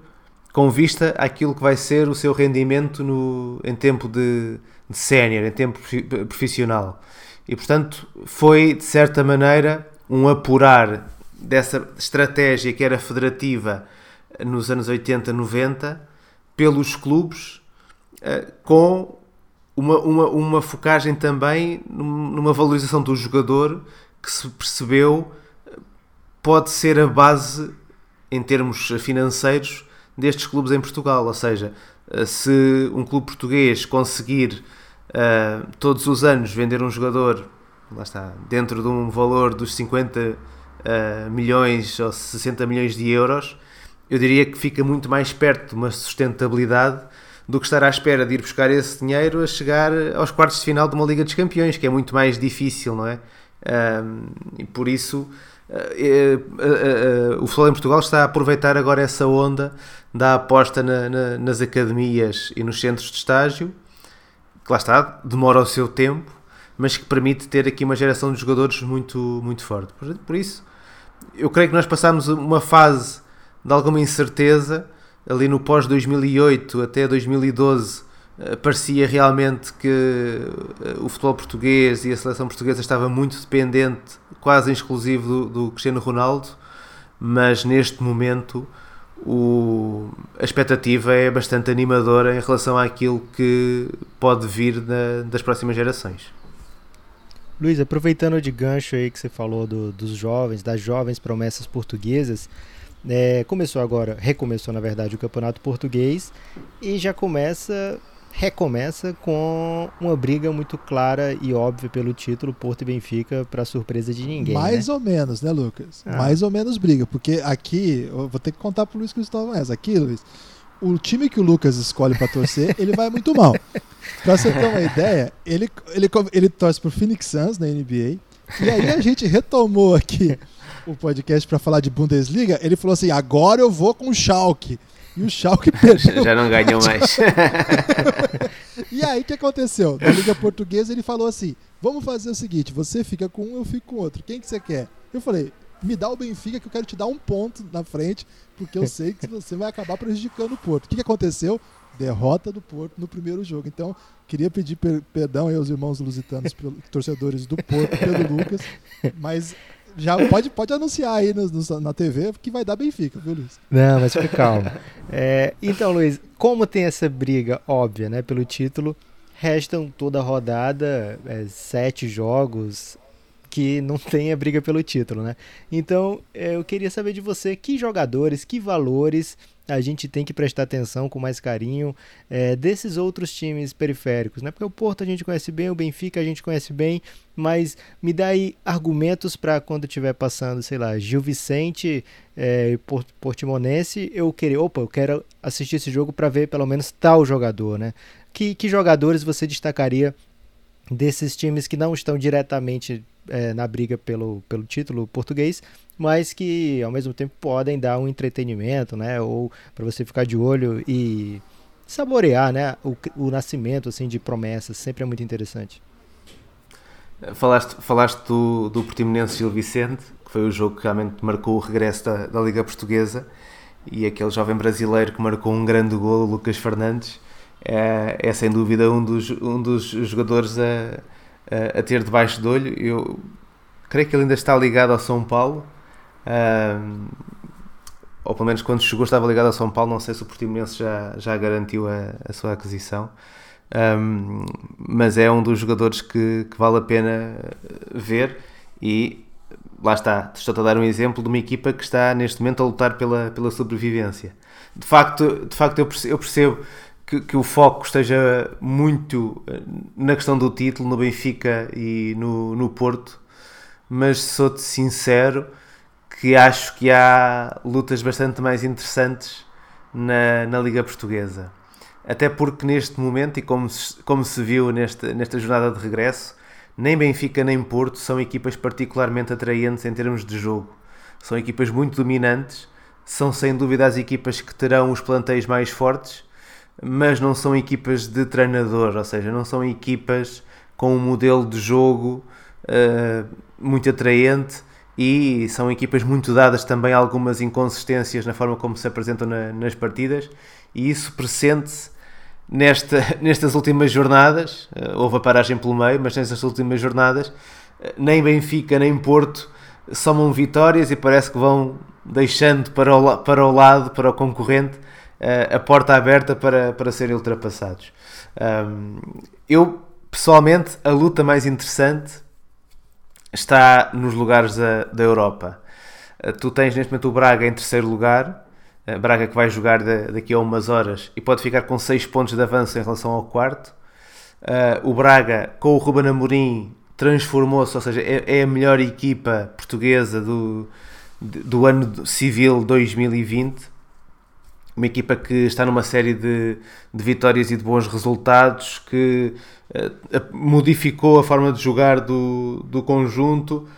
com vista àquilo que vai ser o seu rendimento no, em tempo de, de sénior, em tempo profissional. E portanto foi de certa maneira um apurar dessa estratégia que era federativa nos anos 80, 90 pelos clubes eh, com uma, uma, uma focagem também numa valorização do jogador que se percebeu pode ser a base em termos financeiros destes clubes em Portugal. Ou seja, eh, se um clube português conseguir uh, todos os anos vender um jogador, lá está, dentro de um valor dos 50 uh, eh, milhões ou 60 milhões de euros, eu diria que fica muito mais perto de uma sustentabilidade do que estar à espera de ir buscar esse dinheiro a chegar aos quartos de final de uma Liga dos Campeões, que é muito mais difícil, não é? e por isso o futebol em Portugal está a aproveitar agora essa onda da aposta na, na, nas academias e nos centros de estágio, que lá está, demora o seu tempo, mas que permite ter aqui uma geração de jogadores muito, muito forte. Por, por isso, eu creio que nós passamos uma fase de alguma incerteza ali no pós 2008 até 2012 parecia realmente que o futebol português e a seleção portuguesa estava muito dependente quase exclusivo do, do Cristiano Ronaldo, mas neste momento o, a expectativa é bastante animadora em relação àquilo que pode vir na, das próximas gerações. Luiz, aproveitando de gancho aí que você falou do, dos jovens, das jovens promessas portuguesas, é, começou agora, recomeçou na verdade o campeonato português e já começa recomeça com uma briga muito clara e óbvia pelo título Porto e Benfica para surpresa de ninguém. Mais né? ou menos, né, Lucas? Ah. Mais ou menos briga, porque aqui, eu vou ter que contar pro Luiz Cristóvão essa. Aqui, Luiz, o time que o Lucas escolhe para torcer, ele vai muito mal. Pra você ter uma ideia, ele, ele, ele torce pro Phoenix Suns na NBA. E aí a gente retomou aqui o podcast para falar de Bundesliga. Ele falou assim: agora eu vou com o Schalke. E o Schalke perdeu. Já não ganhou mais. e aí o que aconteceu? Na Liga Portuguesa ele falou assim: vamos fazer o seguinte, você fica com um, eu fico com outro. Quem que você quer? Eu falei, me dá o Benfica que eu quero te dar um ponto na frente, porque eu sei que você vai acabar prejudicando o Porto. O que, que aconteceu? Derrota do Porto no primeiro jogo. Então, queria pedir per perdão aos irmãos lusitanos, torcedores do Porto, pelo Lucas, mas já pode, pode anunciar aí no, no, na TV que vai dar Benfica, viu, Luiz? Não, mas fica calmo. É, então, Luiz, como tem essa briga óbvia né, pelo título, restam toda a rodada, é, sete jogos, que não tenha briga pelo título, né? Então, é, eu queria saber de você que jogadores, que valores a gente tem que prestar atenção com mais carinho é, desses outros times periféricos, né? Porque o Porto a gente conhece bem, o Benfica a gente conhece bem, mas me dá aí argumentos para quando estiver passando, sei lá, Gil Vicente é, Portimonense, eu querer, opa, eu quero assistir esse jogo para ver pelo menos tal jogador, né? Que, que jogadores você destacaria desses times que não estão diretamente é, na briga pelo, pelo título português, mas que ao mesmo tempo podem dar um entretenimento, né? Ou para você ficar de olho e saborear, né? O, o nascimento assim de promessas sempre é muito interessante. Falaste, falaste do, do Portimonense Gil Vicente, que foi o jogo que realmente marcou o regresso da, da Liga Portuguesa, e aquele jovem brasileiro que marcou um grande gol, Lucas Fernandes, é, é sem dúvida um dos, um dos jogadores a, a, a ter debaixo do olho. Eu creio que ele ainda está ligado ao São Paulo, um, ou pelo menos quando chegou estava ligado ao São Paulo, não sei se o Portimonense já, já garantiu a, a sua aquisição. Um, mas é um dos jogadores que, que, vale a pena ver e lá está, estou a dar um exemplo de uma equipa que está neste momento a lutar pela, pela sobrevivência. De facto, de facto eu percebo, eu percebo que, que, o foco esteja muito eh, na questão do título no Benfica e no, no Porto, mas sou-te sincero, que acho que há lutas bastante mais interessantes na, na Liga Portuguesa. Até porque neste momento, e como se, como se viu nesta, nesta jornada de regresso, nem Benfica nem Porto são equipas particularmente atraentes em termos de jogo. São equipas muito dominantes, são sem dúvida as equipas que terão os plantéis mais fortes, mas não são equipas de treinador, ou seja, não são equipas com um modelo de jogo uh, muito atraente e são equipas muito dadas também algumas inconsistências na forma como se apresentam na, nas partidas e isso pressente-se nesta, nestas últimas jornadas, uh, houve a paragem pelo meio, mas nestas últimas jornadas uh, nem Benfica nem Porto somam vitórias e parece que vão deixando para o, para o lado, para o concorrente, uh, a porta aberta para, para serem ultrapassados. Eu, pessoalmente, a luta mais interessante está nos lugares da, da Europa. Uh, tu tens neste momento o Braga em terceiro lugar, uh, Braga que vai jogar daqui a umas horas e pode ficar com 6 pontos de avanço em relação ao quarto. Uh, o Braga, com o Ruben Amorim, transformou-se, ou seja, é, é, a melhor equipa portuguesa do, do ano civil 2020 uma equipa que está numa série de, de vitórias e de bons resultados, que uh, modificou a forma de jogar do, do conjunto.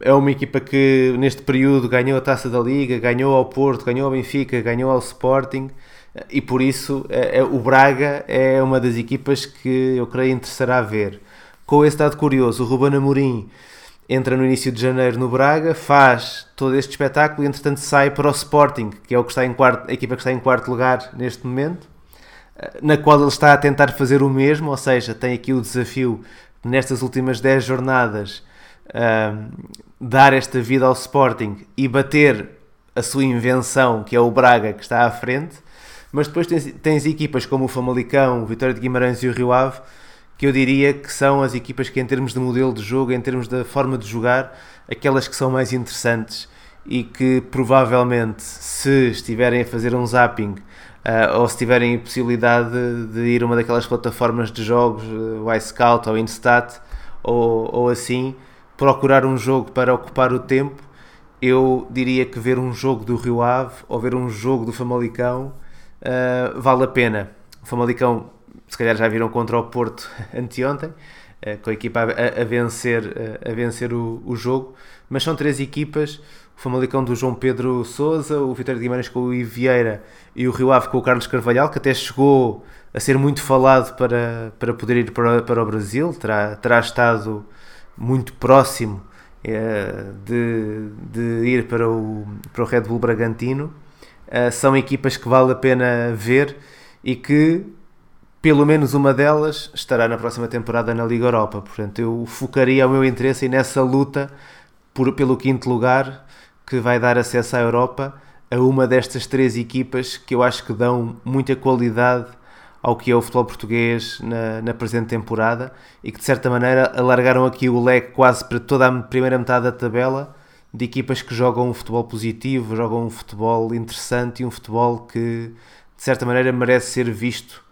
É uma equipa que neste período ganhou a taça da Liga, ganhou ao Porto, ganhou ao Benfica, ganhou ao Sporting e por isso é, é, o Braga é uma das equipas que eu creio interessará ver. Com esse dado curioso, o Ruben Amorim entra no início de janeiro no Braga, faz todo este espetáculo e entretanto sai para o Sporting, que é o que está em quarto, a equipa que está em quarto lugar neste momento, eh, na qual ele está a tentar fazer o mesmo, ou seja, tem aqui o desafio nestas últimas 10 jornadas uh, dar esta vida ao Sporting e bater a sua invenção, que é o Braga, que está à frente, mas depois tens, tens equipas como o Famalicão, o Vitória de Guimarães e o Rio Ave que eu diria que são as equipas que, em termos de modelo de jogo, em termos da forma de jogar, aquelas que são mais interessantes e que provavelmente, se estiverem a fazer um zapping uh, ou se tiverem a possibilidade de, ir a uma daquelas plataformas de jogos, uh, o iScout ou Instat ou, ou assim, procurar um jogo para ocupar o tempo, eu diria que ver um jogo do Rio Ave ou ver um jogo do Famalicão uh, vale a pena. O Famalicão se calhar já viram contra o Porto anteontem, eh, com a equipa a, vencer, eh, a vencer o, o, jogo, mas são três equipas, o Famalicão do João Pedro Souza, o Vitória de Guimarães com o Ivieira e o Rio Ave com o Carlos Carvalhal, que até chegou a ser muito falado para, para poder ir para, para o Brasil, terá, terá estado muito próximo é, de, de ir para o, para o Red Bull Bragantino. são equipas que vale a pena ver e que pelo menos uma delas estará na próxima temporada na Liga Europa. Portanto, eu focaria o meu interesse nessa luta por, pelo quinto lugar que vai dar acesso à Europa a uma destas três equipas que eu acho que dão muita qualidade ao que é o futebol português na, na presente temporada e que de certa maneira alargaram aqui o leque quase para toda a primeira metade da tabela de equipas que jogam um futebol positivo, jogam um futebol interessante e um futebol que de certa maneira merece ser visto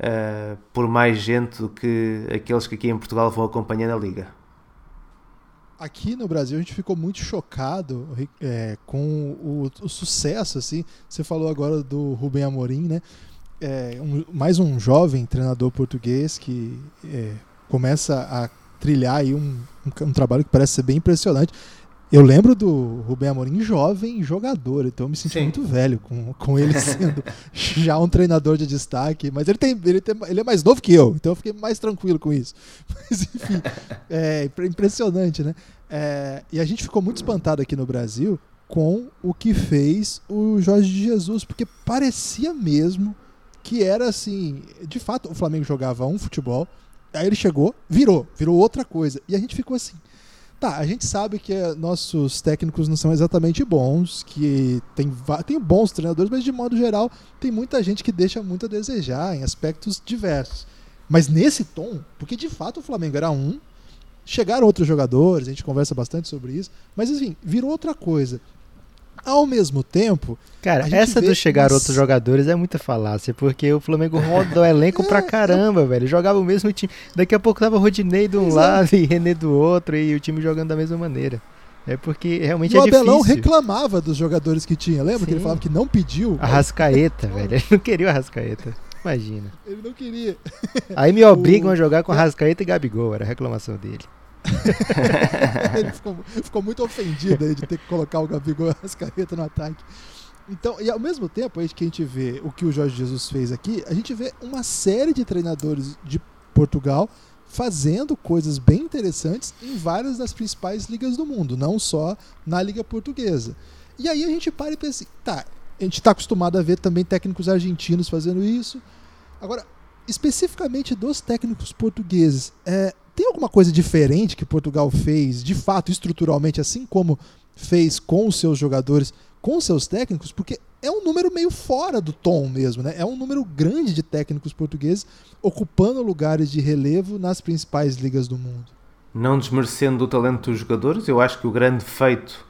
uh, por mais gente do que aqueles que aqui em Portugal vão acompanhando a liga. Aqui no Brasil a gente ficou muito chocado é, com o, o, sucesso, assim. Você falou agora do Rubem Amorim, né? É, um, mais um jovem treinador português que é, começa a trilhar aí um, um, um, trabalho que parece ser bem impressionante. Eu lembro do Rubem Amorim jovem jogador, então eu me senti Sim. muito velho com, com ele sendo já um treinador de destaque. Mas ele, tem, ele, tem, ele é mais novo que eu, então eu fiquei mais tranquilo com isso. Mas enfim, é impressionante, né? É, e a gente ficou muito espantado aqui no Brasil com o que fez o Jorge Jesus, porque parecia mesmo que era assim. De fato, o Flamengo jogava um futebol, aí ele chegou, virou, virou outra coisa. E a gente ficou assim Tá, a gente sabe que eh, nossos técnicos não são exatamente bons, que tem, tem bons treinadores, mas de modo geral tem muita gente que deixa muito a desejar em aspectos diversos. Mas nesse tom, porque de fato o Flamengo era um, chegaram outros jogadores, a gente conversa bastante sobre isso, mas enfim, virou outra coisa. Ao mesmo tempo. Cara, essa do chegar outros jogadores é muita falácia, porque o Flamengo roda o elenco é, pra caramba, velho. Jogava o mesmo time. Daqui a pouco tava Rodinei de um lado e René do outro, e o time jogando da mesma maneira. É porque realmente o é difícil. O Abelão reclamava dos jogadores que tinha. Lembra Sim. que ele falava que não pediu? Arrascaeta, velho. Ele não queria o Arrascaeta. Imagina. Ele não queria. Aí me obrigam o... a jogar com Arrascaeta e Gabigol, era a reclamação dele. ele ficou, ficou, muito ofendido aí de ter que colocar o Gabigol Ascareta no ataque. Então, e ao mesmo tempo aí que a gente vê o que o Jorge Jesus fez aqui, a gente vê uma série de treinadores de Portugal fazendo coisas bem interessantes em várias das principais ligas do mundo, não só na Liga Portuguesa. E aí a gente para e pensa, assim, tá, a gente está acostumado a ver também técnicos argentinos fazendo isso. Agora, especificamente dos técnicos portugueses, é, tem alguma coisa diferente que Portugal fez, de fato, estruturalmente, assim como fez com os seus jogadores, com os seus técnicos? Porque é um número meio fora do tom mesmo, né? É um número grande de técnicos portugueses ocupando lugares de relevo nas principais ligas do mundo. Não desmerecendo o talento dos jogadores, eu acho que o grande feito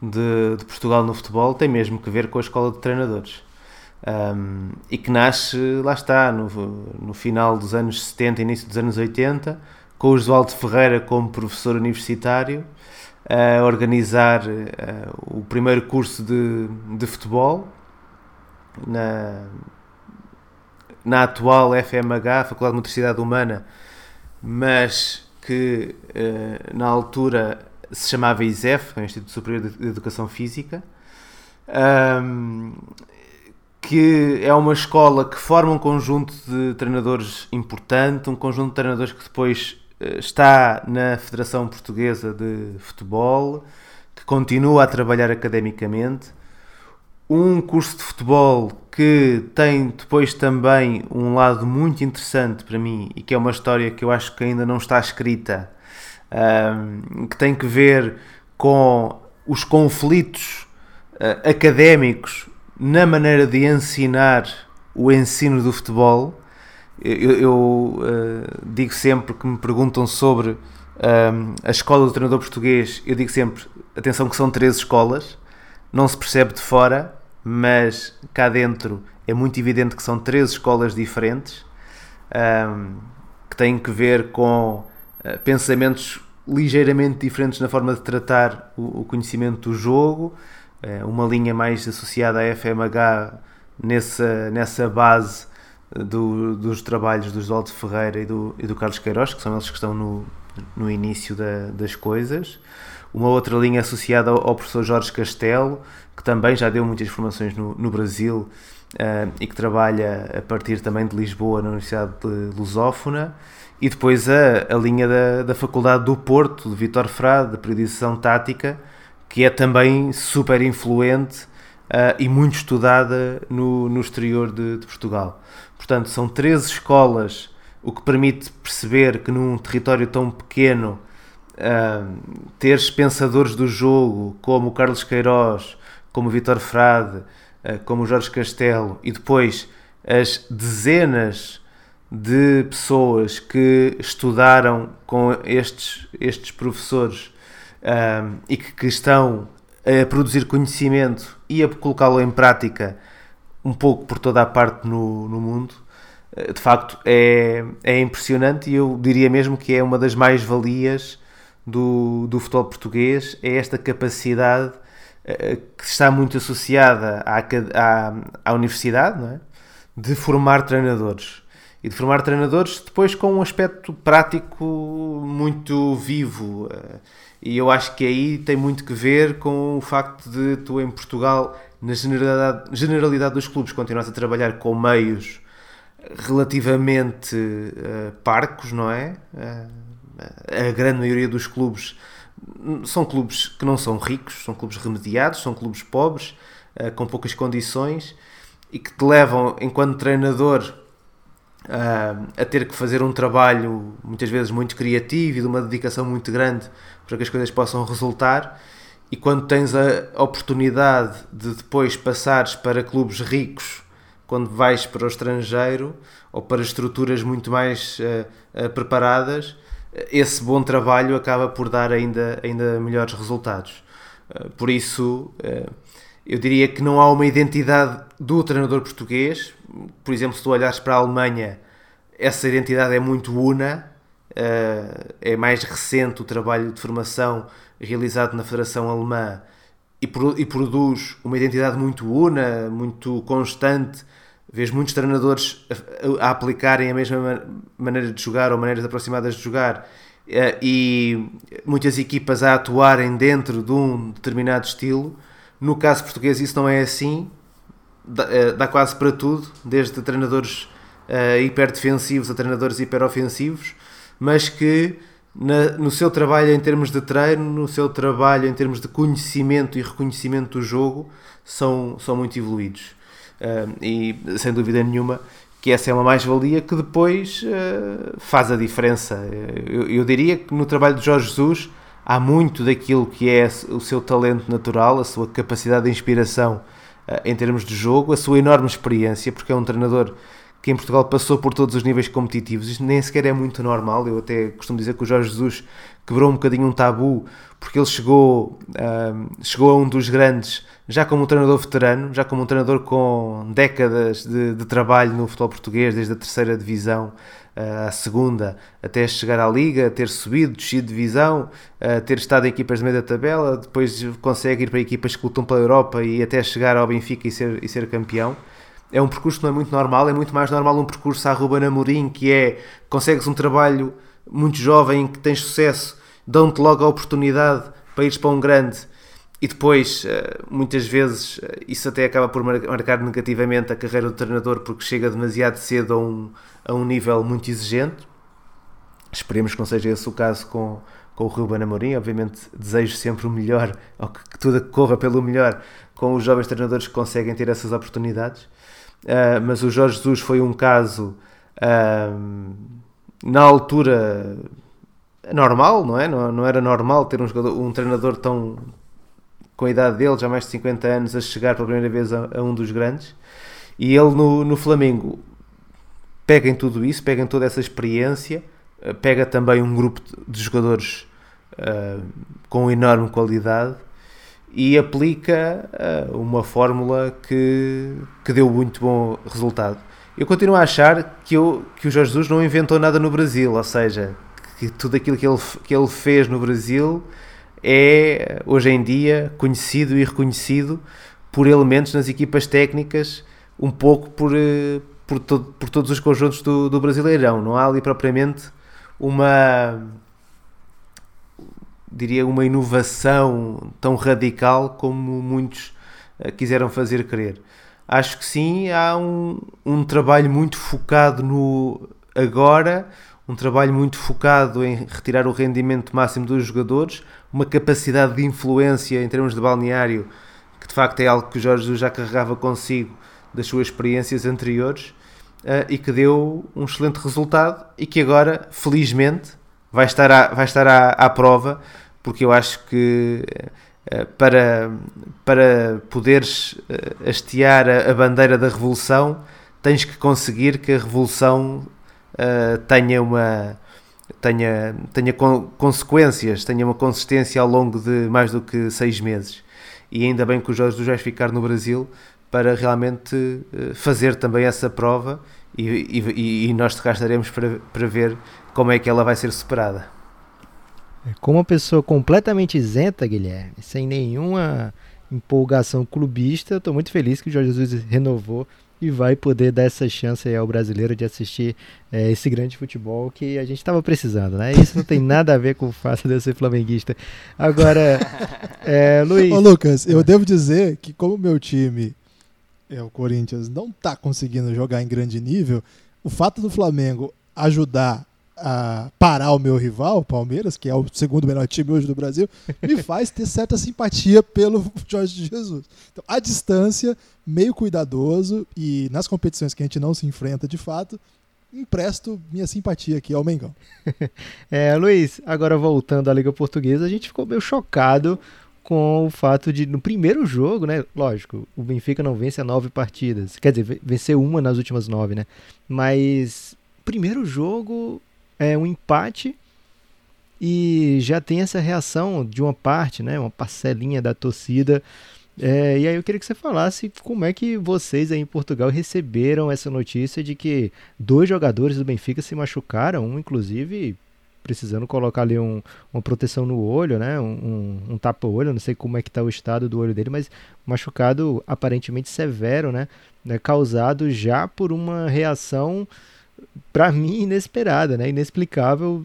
de, de Portugal no futebol tem mesmo que ver com a escola de treinadores. Um, e que nasce, lá está, no, no final dos anos 70, início dos anos 80, com o Josualdo Ferreira como professor universitário, a organizar uh, o primeiro curso de, de futebol na, na atual FMH, Faculdade de Motricidade Humana, mas que uh, na altura se chamava ISEF, é Instituto Superior de Educação Física, que é uma escola que forma um conjunto de treinadores importante, um conjunto de treinadores que depois eh, está na Federação Portuguesa de Futebol, que continua a trabalhar academicamente. Um curso de futebol que tem depois também um lado muito interessante para mim e que é uma história que eu acho que ainda não está escrita, um, que tem que ver com os conflitos uh, académicos na maneira de ensinar o ensino do futebol eu, eu uh, digo sempre que me perguntam sobre ehm, a escola do treinador português, eu digo sempre, atenção que são três escolas, não se percebe de fora, mas cá dentro é muito evidente que são três escolas diferentes, ehm, que têm que ver com uh, pensamentos ligeiramente diferentes na forma de tratar o, o conhecimento do jogo, uh, uma linha mais associada à FMH nessa, nessa base do, dos trabalhos do Oswaldo Ferreira e do, e do Carlos Queiroz, que são eles que estão no, no início da, das coisas. Uma outra linha associada ao, ao, professor Jorge Castelo, que também já deu muitas formações no, no Brasil uh, e que trabalha a partir também de Lisboa, na Universidade de Lusófona. E depois a, a linha da, da Faculdade do Porto, de Vitor Frade, de periodização tática, que é também super influente uh, e muito estudada no, no exterior de, de Portugal. Portanto, são três escolas, o que permite perceber que num território tão pequeno uh, teres pensadores do jogo como o Carlos Queiroz, como o Vitor Frade, uh, como o Jorge Castelo e depois as dezenas de pessoas que estudaram com estes, estes professores um, e que, que, estão a produzir conhecimento e a colocá-lo em prática um pouco por toda a parte no, no mundo, eh, de facto é, é impressionante e eu diria mesmo que é uma das mais-valias do, do futebol português, é esta capacidade uh, que está muito associada à, à, à universidade, é? de formar treinadores. E de formar treinadores depois com um aspecto prático muito vivo. Uh, e eu acho que aí tem muito que ver com o facto de tu em Portugal, na generalidade, generalidade dos clubes, continuas a trabalhar com meios relativamente uh, parcos, não é? Uh, a grande maioria dos clubes são clubes que não são ricos, são clubes remediados, são clubes pobres, uh, com poucas condições e que te levam, enquanto treinador, a ter que fazer um trabalho muitas vezes muito criativo e de uma dedicação muito grande para que as coisas possam resultar. E quando tens a oportunidade de depois passares para clubes ricos, quando vais para o estrangeiro ou para estruturas muito mais uh, uh, preparadas, esse bom trabalho acaba por dar ainda, ainda melhores resultados. Uh, por isso, eu diria que não há uma identidade do treinador português. Por exemplo, se tu olhares para a Alemanha, essa identidade é muito una é mais recente o trabalho de formação realizado na Federação Alemã e, pro, e, produz uma identidade muito una, muito constante. Vês muitos treinadores a, a aplicarem a mesma maneira de jogar ou maneiras aproximadas de jogar uh, e muitas equipas a atuarem dentro de um determinado estilo. No caso português, isso não é assim, dá, dá quase para tudo, desde treinadores uh, hiperdefensivos a treinadores hiperofensivos mas que na, no seu trabalho em termos de treino, no seu trabalho em termos de conhecimento e reconhecimento do jogo, são, são muito evoluídos. Uh, e sem dúvida nenhuma que essa é uma mais-valia que depois uh, faz a diferença. Eu, eu, diria que no trabalho de Jorge Jesus há muito daquilo que é o seu talento natural, a sua capacidade de inspiração uh, em termos de jogo, a sua enorme experiência, porque é um treinador que em Portugal passou por todos os níveis competitivos. Isto nem sequer é muito normal. Eu até costumo dizer que o Jorge Jesus quebrou um bocadinho um tabu porque ele chegou, chegou a um dos grandes já como um treinador veterano, já como um treinador com décadas de, de trabalho no futebol português, desde a terceira divisão uh, à segunda, até chegar à Liga, ter subido, descido de divisão, ter estado em equipas de meio da tabela, depois consegue ir para equipas que lutam pela Europa e até chegar ao Benfica e ser, e ser campeão é um percurso que não é muito normal, é muito mais normal um percurso à Ruben Amorim, que é, consegues um trabalho muito jovem, que tens sucesso, dão-te logo a oportunidade para ires para um grande e depois, eh, muitas vezes, eh, isso até acaba por marcar negativamente a carreira do treinador porque chega demasiado cedo a um, a um nível muito exigente. Esperemos que não seja esse o caso com, com o Ruben Amorim. Obviamente, desejo sempre o melhor, ou que, que tudo corra pelo melhor com os jovens treinadores que conseguem ter essas oportunidades. Uh, mas o Jorge Jesus foi um caso uh, na altura normal, não é? Não, não era normal ter um, jogador, um treinador tão com a idade dele, já mais de 50 anos, a chegar pela primeira vez a, a um dos grandes. E ele no, no Flamengo pega em tudo isso, pega em toda essa experiência, ah, pega também um grupo de jogadores uh, com enorme qualidade e aplica uh, uma fórmula que, que deu muito bom resultado. Eu continuo a achar que, eu, que o Jorge Jesus não inventou nada no Brasil, ou seja, que tudo aquilo que ele, que ele fez no Brasil é hoje em dia conhecido e reconhecido por elementos nas equipas técnicas, um pouco por, eh, por, todo, por todos os conjuntos do, do Brasileirão. Não há ali propriamente uma diria, uma inovação tão radical como muitos uh, quiseram fazer crer. Acho que sim, há um, um trabalho muito focado no agora, um trabalho muito focado em retirar o rendimento máximo dos jogadores, uma capacidade de influência em termos de balneário, que de facto é algo que o Jorge já carregava consigo das suas experiências anteriores uh, e que deu um excelente resultado e que agora, felizmente, vai estar à, vai estar à, à prova porque eu acho que eh, para, para poderes eh, hastear a, bandeira da revolução tens que conseguir que a revolução tenha uma tenha, tenha consequências, tenha uma consistência ao longo de mais do que seis meses. E ainda bem que o Jorge Jesus vai ficar no Brasil para realmente fazer também essa prova e, e, e nós cá estaremos para, para ver como é que ela vai ser superada. Como uma pessoa completamente isenta, Guilherme, sem nenhuma empolgação clubista, eu estou muito feliz que o Jorge Jesus renovou e vai poder dar essa chance ao brasileiro de assistir é, esse grande futebol que a gente estava precisando, né? Isso não tem nada a ver com o fato de eu ser flamenguista. Agora, é, Luiz. Ô, Lucas, eu devo dizer que como meu time, é o Corinthians, não está conseguindo jogar em grande nível, o fato do Flamengo ajudar a parar o meu rival, o Palmeiras, que é o segundo melhor time hoje do Brasil, me faz ter certa simpatia pelo Jorge Jesus. Então, a distância, meio cuidadoso e nas competições que a gente não se enfrenta de fato, empresto minha simpatia aqui ao Mengão. é, Luiz, agora voltando à Liga Portuguesa, a gente ficou meio chocado com o fato de, no primeiro jogo, né? Lógico, o Benfica não vence a nove partidas. Quer dizer, venceu uma nas últimas nove, né? Mas, primeiro jogo, é um empate e já tem essa reação de uma parte, né, uma parcelinha da torcida. É, e aí eu queria que você falasse como é que vocês aí em Portugal receberam essa notícia de que dois jogadores do Benfica se machucaram, um inclusive precisando colocar ali um, uma proteção no olho, né, um, um, tapa-olho, não sei como é que está o estado do olho dele, mas machucado aparentemente severo, né, né causado já por uma reação para mim, inesperada, né? Inexplicável.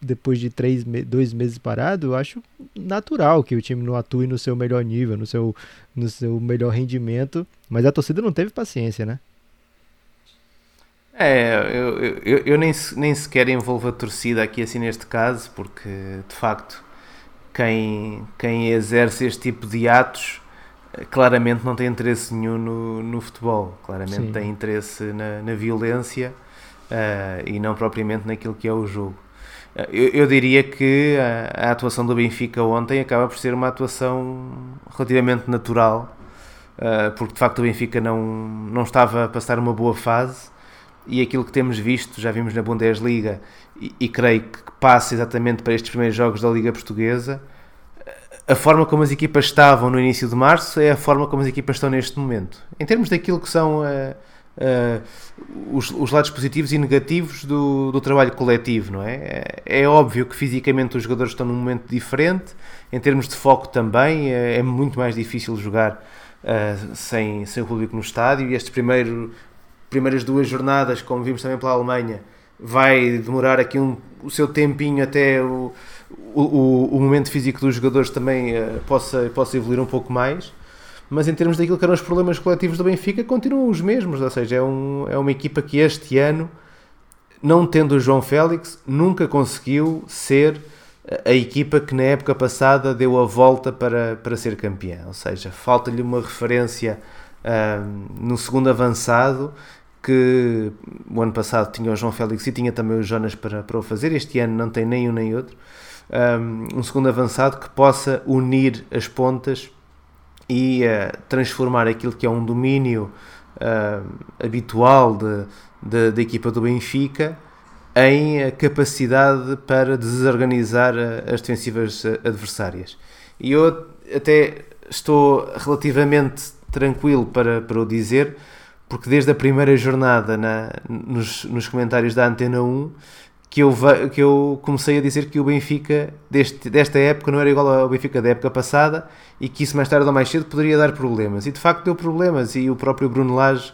Depois de três, dois meses parado, eu acho natural que o time não atue no seu melhor nível, no seu, no seu melhor rendimento. Mas a torcida não teve paciência, né? É, eu, eu, eu nem, nem sequer envolvo a torcida aqui assim neste caso, porque de facto quem, quem exerce este tipo de atos eh, claramente não tem interesse nenhum no, no futebol, claramente Sim. tem interesse na, na violência uh, e não propriamente naquilo que é o jogo. Uh, eu, eu, diria que a, a, atuação do Benfica ontem acaba por ser uma atuação relativamente natural, uh, porque de facto o Benfica não, não estava a passar uma boa fase e aquilo que temos visto, já vimos na Bundesliga e, e creio que passa exatamente para estes primeiros jogos da Liga Portuguesa a forma como as equipas estavam no início de março é a forma como as equipas estão neste momento. Em termos daquilo que são uh, uh, os, os, lados positivos e negativos do, do trabalho coletivo, não é? é? é? óbvio que fisicamente os jogadores estão num momento diferente, em termos de foco também, é, é muito mais difícil jogar uh, sem, sem o público no estádio e primeiro, primeiras duas jornadas, como vimos também pela Alemanha, vai demorar aqui um, o seu tempinho até o, o, o momento físico dos jogadores também uh, possa, possa evoluir um pouco mais mas em termos daquilo que eram os problemas coletivos do Benfica, continuam os mesmos. Ou seja, é, um, é uma equipa que este ano, não tendo o João Félix, nunca conseguiu ser a equipa que na época passada deu a volta para, para ser campeã. Ou seja, falta-lhe uma referência no segundo avançado que o ano passado tinha o João Félix e tinha também o Jonas para, para o fazer. Este ano não tem nem um nem outro. Um segundo avançado que possa unir as pontas e uh, transformar aquilo que é um domínio uh, habitual da equipa do Benfica em capacidade para desorganizar eh, as defensivas adversárias. E eu até estou relativamente tranquilo para, para o dizer, porque desde a primeira jornada na, nos, nos comentários da Antena 1 que eu, que eu comecei a dizer que o Benfica deste, desta época não era igual ao Benfica da época passada e que isso mais tarde ou mais cedo poderia dar problemas. E de facto deu problemas e o próprio Bruno Lage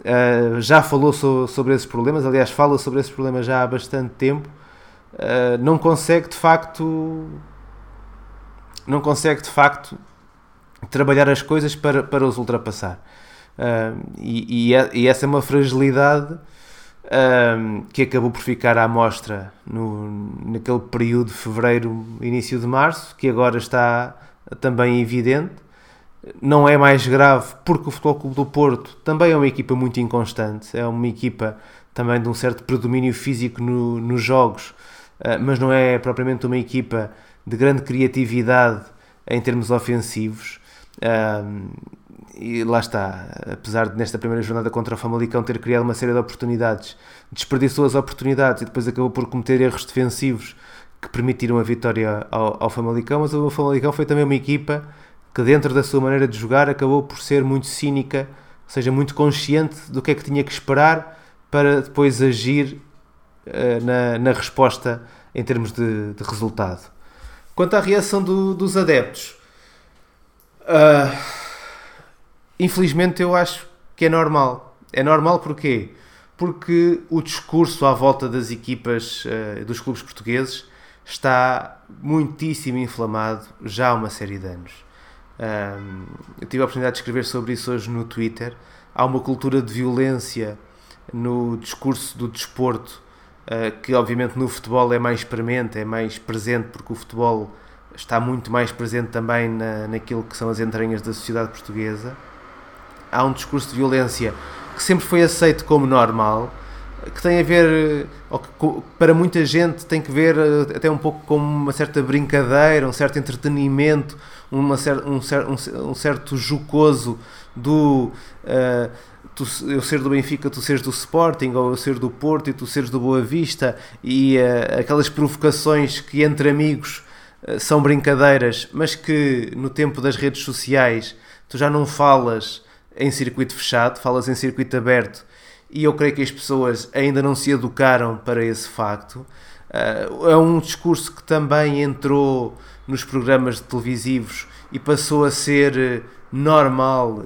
uh, já falou so, sobre esses problemas, aliás fala sobre esses problemas já há bastante tempo. Uh, não consegue de facto não consegue de facto trabalhar as coisas para, para os ultrapassar. Uh, e, e, é, e essa é uma fragilidade um, que acabou por ficar à mostra no, naquele período de fevereiro, início de março, que agora está também evidente. Não é mais grave porque o Futebol Clube do Porto também é uma equipa muito inconstante, é uma equipa também de um certo predomínio físico no, nos jogos, uh, mas não é propriamente uma equipa de grande criatividade em termos ofensivos. Uh, e lá está, apesar de nesta primeira jornada contra o Famalicão ter criado uma série de oportunidades, desperdiçou as oportunidades e depois acabou por cometer erros defensivos que permitiram a vitória ao, ao Famalicão, mas o Famalicão foi também uma equipa que dentro da sua maneira de jogar acabou por ser muito cínica, ou seja, muito consciente do que é que tinha que esperar para depois agir uh, na, na resposta em termos de, de resultado. Quanto à reação do, dos adeptos, uh, infelizmente eu acho que é normal. É normal porquê? Porque o discurso à volta das equipas uh, dos clubes portugueses está muitíssimo inflamado já há uma série de anos. Um, eu tive a oportunidade de escrever sobre isso hoje no Twitter. Há uma cultura de violência no discurso do desporto uh, que, obviamente, no futebol é mais premente, é mais presente, porque o futebol está muito mais presente também na, naquilo que são as entranhas da sociedade portuguesa. Há um discurso de violência que sempre foi aceito como normal que tem a ver, para muita gente, tem que ver eh, até um pouco como uma certa brincadeira, um certo entretenimento, uma cer um, cer um, um, certo jocoso do uh, tu, eu ser do Benfica, tu seres do Sporting, ou eu ser do Porto e tu seres do Boa Vista, e uh, aquelas provocações que entre amigos uh, são brincadeiras, mas que no tempo das redes sociais tu já não falas em circuito fechado, falas em circuito aberto e eu creio que as pessoas ainda não se educaram para esse facto. Uh, é um discurso que também entrou nos programas televisivos e passou a ser eh, normal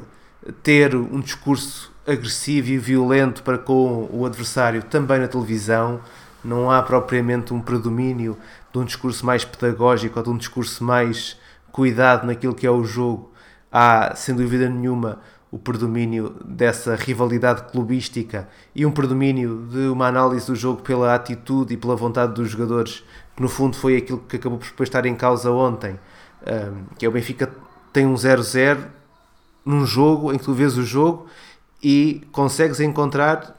ter um discurso agressivo e violento para com o adversário também na televisão. Não há propriamente um predomínio de um discurso mais pedagógico ou de um discurso mais cuidado naquilo que é o jogo. Há, sem dúvida nenhuma, o predomínio dessa rivalidade clubística e um predomínio de uma análise do jogo pela atitude e pela vontade dos jogadores, que no fundo foi aquilo que acabou por estar em causa ontem, que é o Benfica tem um 0-0 num jogo em que tu vês o jogo e consegues encontrar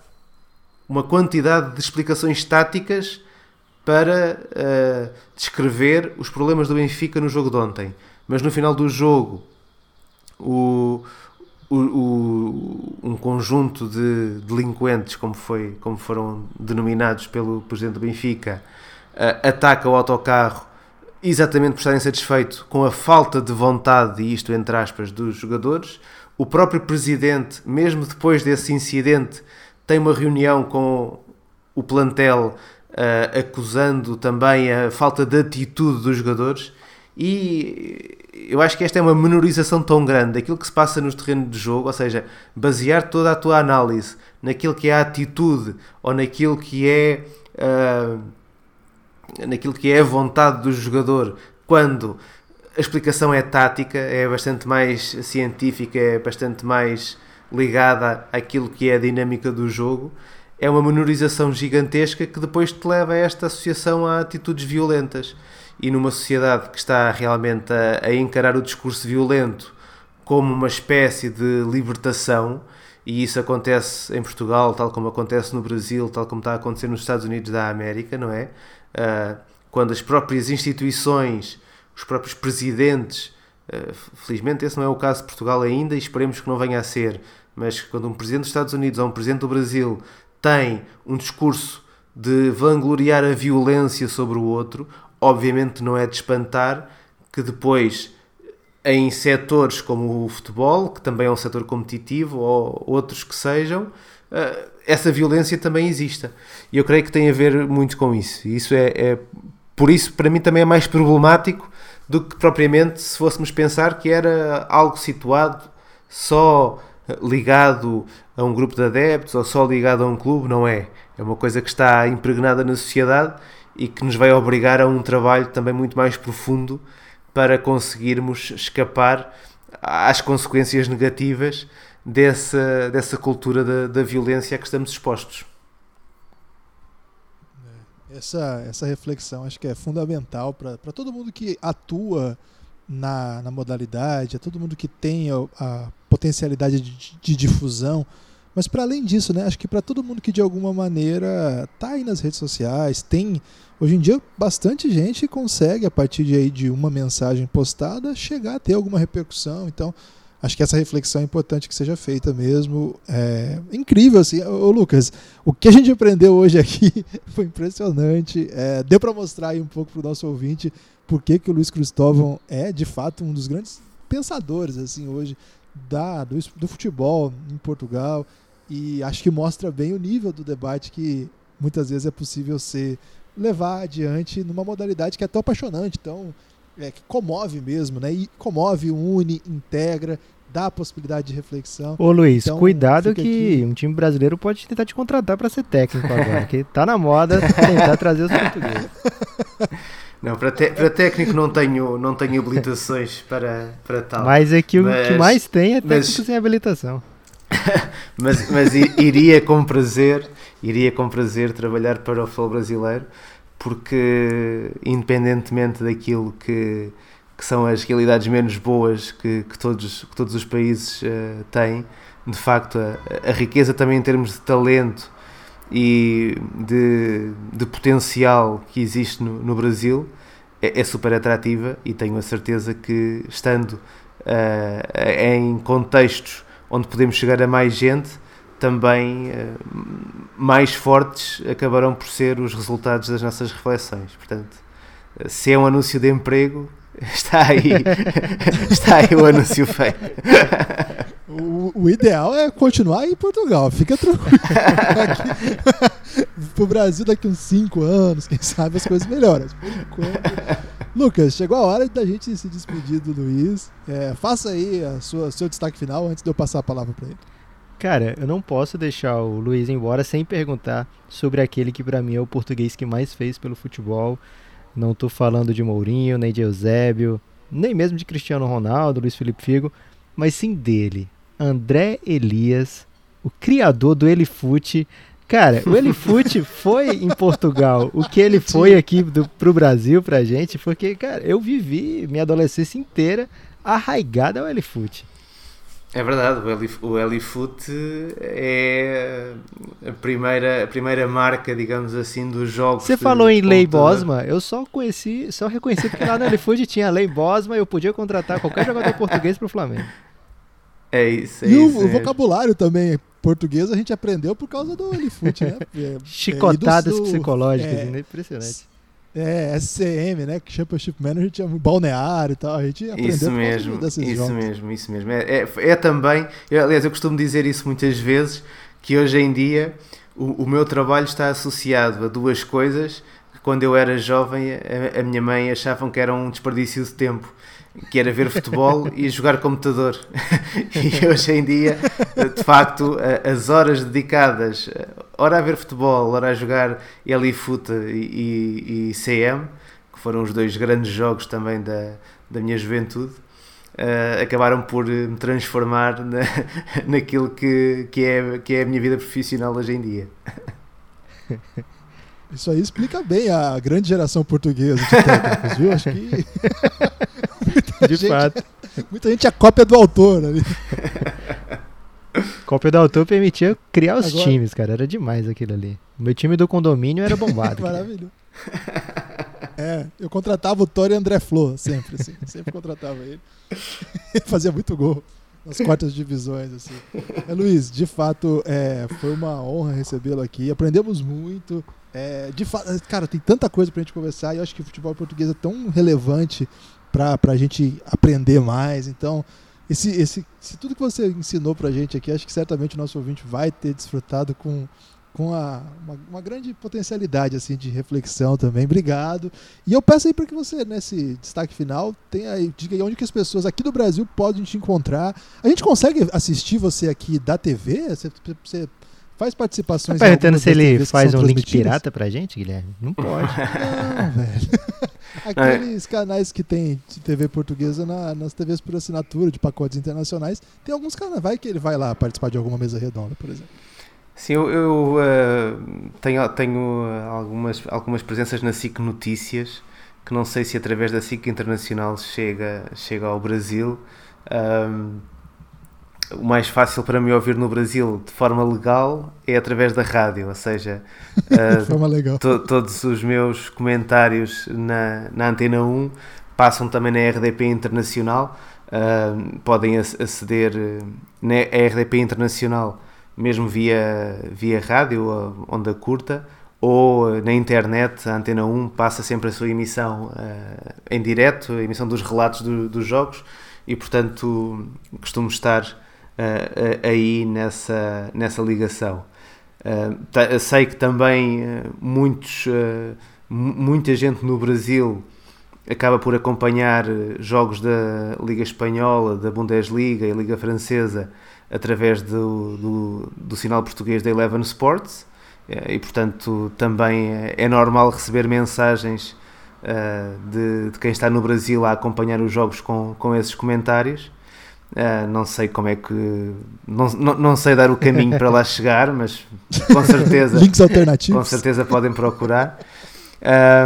uma quantidade de explicações táticas para uh, descrever os problemas do Benfica no jogo de ontem. Mas no final do jogo, o, o, o, um conjunto de delinquentes, como, foi, como foram denominados pelo presidente do Benfica, uh, ataca o autocarro exatamente por estar insatisfeito com a falta de vontade, e isto entre aspas, dos jogadores. O próprio presidente, mesmo depois desse incidente, tem uma reunião com o plantel uh, acusando também a falta de atitude dos jogadores. E eu acho que esta é uma menorização tão grande daquilo que se passa no terreno de jogo, ou seja, basear toda a tua análise naquilo que é a atitude ou naquilo que é uh, naquilo que é a vontade do jogador quando a explicação é tática, é bastante mais científica, é bastante mais ligada àquilo que é a dinâmica do jogo, é uma menorização gigantesca que depois te leva a esta associação a atitudes violentas e numa sociedade que está realmente a, a encarar o discurso violento como uma espécie de libertação, e isso acontece em Portugal, tal como acontece no Brasil, tal como está a acontecer nos Estados Unidos da América, não é? Uh, quando as próprias instituições, os próprios presidentes, uh, felizmente esse não é o caso de Portugal ainda e esperemos que não venha a ser, mas quando um presidente dos Estados Unidos ou um presidente do Brasil tem um discurso de vangloriar a violência sobre o outro, obviamente não é de espantar que depois em setores como o futebol, que também é um setor competitivo, ou outros que sejam, eh, essa violência também exista. E eu creio que tem a ver muito com isso. Isso é, é, por isso, para mim, também é mais problemático do que propriamente se fôssemos pensar que era algo situado só ligado a um grupo de adeptos ou só ligado a um clube. Não é. É uma coisa que está impregnada na sociedade e que nos vai obrigar a um trabalho também muito mais profundo para conseguirmos escapar às consequências negativas dessa, dessa cultura da, da violência a que estamos expostos. É, essa, essa reflexão acho que é fundamental para todo mundo que atua na, na modalidade, a todo mundo que tem a, a potencialidade de, de difusão mas para além disso, né, acho que para todo mundo que de alguma maneira tá aí nas redes sociais, tem hoje em dia bastante gente consegue a partir de aí de uma mensagem postada chegar a ter alguma repercussão. Então, acho que essa reflexão é importante que seja feita mesmo. É incrível, assim. Ô, Lucas, o que a gente aprendeu hoje aqui foi impressionante. É, deu para mostrar aí um pouco para o nosso ouvinte por que, que o Luiz Cristóvão é, de fato, um dos grandes pensadores, assim, hoje, da, do, do futebol em Portugal. E acho que mostra bem o nível do debate que muitas vezes é possível ser levar adiante numa modalidade que é tão apaixonante, tão é, que comove mesmo, né? E comove, une, integra, dá a possibilidade de reflexão. Ô Luiz, então, cuidado que aqui... um time brasileiro pode tentar te contratar para ser técnico agora, que tá na moda tentar trazer os portugueses. Não, para, te, para técnico não tenho, não tenho habilitações para, para tal. Mas é que mas, o que mais tem é técnico mas, sem habilitação. mas, mas iria com prazer, iria com prazer trabalhar para o futebol brasileiro porque independentemente daquilo que, que são as realidades menos boas que, que todos, que todos os países uh, têm, de facto a, a, riqueza também em termos de talento e de, de potencial que existe no, no Brasil é, é, super atrativa e tenho a certeza que estando uh, em contextos onde podemos chegar a mais gente também uh, mais fortes acabarão por ser os resultados das nossas reflexões. Portanto, uh, se é um anúncio de emprego, está aí, está aí o anúncio feito. O, o, ideal é continuar em Portugal, fica tranquilo. Para o Brasil, daqui uns 5 anos, quem sabe as coisas melhoram. Por enquanto. Lucas, chegou a hora da gente se despedir do Luiz. É, faça aí a sua seu destaque final antes de eu passar a palavra para ele. Cara, eu não posso deixar o Luiz embora sem perguntar sobre aquele que para mim é o português que mais fez pelo futebol. Não tô falando de Mourinho, nem de Eusébio, nem mesmo de Cristiano Ronaldo, Luiz Felipe Figo, mas sim dele, André Elias, o criador do Elifute. Cara, o Elifute foi em Portugal, o que ele foi aqui do, pro Brasil pra gente, porque, cara, eu vivi minha adolescência inteira arraigada ao Elifute. É verdade, o Elifoot é a primeira, a primeira marca, digamos assim, dos jogos. Você falou em Lei Bosma, eu só conheci, só reconheci porque lá no Elifoot tinha Lei Bosma e eu podia contratar qualquer jogador português para o Flamengo. É isso, é e isso. E o, vocabulário também português a gente aprendeu por causa do Elifoot, né? É, Chicotadas é, do, psicológicas, é, né? impressionante. É, SCM, né? Que Championship Manager tinha balneário e tal. A gente aprendeu isso mesmo, desses isso jogos. mesmo, isso mesmo. É, é, é também, eu, aliás, eu costumo dizer isso muitas vezes, que hoje em dia o, o meu trabalho está associado a duas coisas que quando eu era jovem a, a minha mãe achavam que era um desperdício de tempo que era ver futebol e jogar computador. e hoje em dia, de facto, as horas dedicadas, ora a ver futebol, ora a jogar Elifoot e, e, e CM, que foram os dois grandes jogos também da, da minha juventude, uh, acabaram por me transformar na, naquilo que, que, é, que é a minha vida profissional hoje em dia. Isso aí explica bem a grande geração portuguesa de técnicos, viu? Acho que. de gente, fato. Muita gente é cópia do autor ali. Cópia do autor permitia criar os Agora... times, cara. Era demais aquilo ali. Meu time do condomínio era bombado. Maravilhoso. É, eu contratava o Toro e André Flor, sempre, assim. Sempre contratava ele. ele fazia muito gol nas quartas divisões, assim. É, Luiz, de fato, é, foi uma honra recebê-lo aqui. Aprendemos muito. É, de fato, cara, tem tanta coisa pra gente conversar e eu acho que o futebol português é tão relevante pra, pra gente aprender mais. Então, esse, esse, se tudo que você ensinou pra gente aqui, acho que certamente o nosso ouvinte vai ter desfrutado com, com a, uma, uma, grande potencialidade assim de reflexão também. Obrigado. E eu peço aí para que você, nesse destaque final, tenha aí, diga aí onde que as pessoas aqui do Brasil podem te encontrar. A gente consegue assistir você aqui da TV? Você, você faz participações. Tá perguntando se ele faz um link pirata pra gente, Guilherme? Não pode. Não, velho. Aqueles é. canais que tem TV portuguesa na, nas TVs por assinatura de pacotes internacionais, tem alguns canais. Vai que ele vai lá participar de alguma mesa redonda, por exemplo. Sim, eu, eu uh, tenho, tenho algumas, algumas presenças na SIC Notícias, que não sei se através da SIC Internacional chega, chega ao Brasil. Um, o mais fácil para me ouvir no Brasil de forma legal é através da rádio, ou seja, uh, to, todos os meus comentários na, na Antena 1 passam também na RDP Internacional, uh, podem aceder na RDP Internacional, mesmo via, via rádio, onda curta, ou na internet, a Antena 1 passa sempre a sua emissão uh, em direto, a emissão dos relatos do, dos jogos, e portanto costumo estar uh, aí nessa, nessa ligação. Uh, sei que também muitos, muita gente no Brasil acaba por acompanhar jogos da Liga Espanhola, da Bundesliga e Liga Francesa através do, do, do sinal português da Eleven Sports e portanto também é normal receber mensagens uh, de, de, quem está no Brasil a acompanhar os jogos com, com esses comentários. Uh, não sei como é que. Não, não, não, sei dar o caminho para lá chegar, mas com certeza. Links alternativos. Com certeza podem procurar.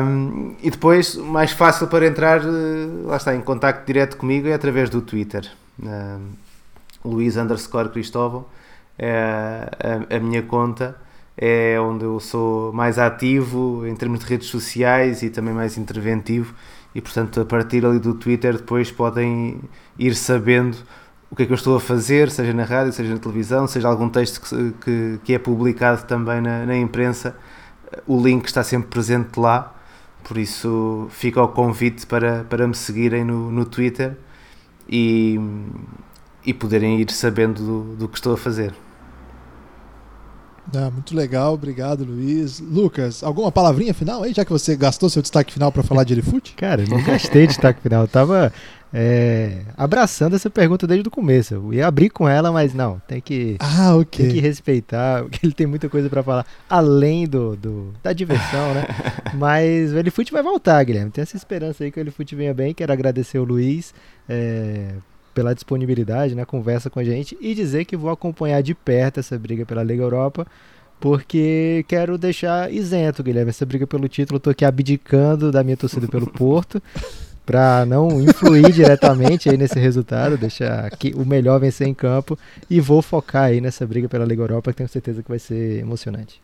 Um, e depois, mais fácil para entrar, lá está, em contacto direto comigo é através do Twitter. Luís underscore Cristóvão. É a, a, minha conta é onde eu sou mais ativo em termos de redes sociais e também mais interventivo. E portanto a partir ali do Twitter depois podem ir sabendo o que é que eu estou a fazer, seja na rádio, seja na televisão, seja algum texto que, que, que é publicado também na, na, imprensa, o link está sempre presente lá, por isso fica o convite para, para me seguirem no, no Twitter. E, e poderem ir sabendo do, do que estou a fazer. Ah, muito legal, obrigado Luiz. Lucas, alguma palavrinha final aí, já que você gastou seu destaque final para falar de Elifute? Cara, não gastei destaque final, eu tava é, abraçando essa pergunta desde o começo. Eu ia abrir com ela, mas não, tem que, ah, okay. tem que respeitar, porque ele tem muita coisa para falar, além do, do, da diversão, né? mas o Elifute vai voltar, Guilherme. Tem essa esperança aí que o Elifute venha bem. Quero agradecer o Luiz. É, pela disponibilidade na né, conversa com a gente e dizer que vou acompanhar de perto essa briga pela Liga Europa, porque quero deixar isento, Guilherme, essa briga pelo título. Estou aqui abdicando da minha torcida pelo Porto para não influir diretamente aí nesse resultado, deixar que o melhor vencer em campo e vou focar aí nessa briga pela Liga Europa, que tenho certeza que vai ser emocionante.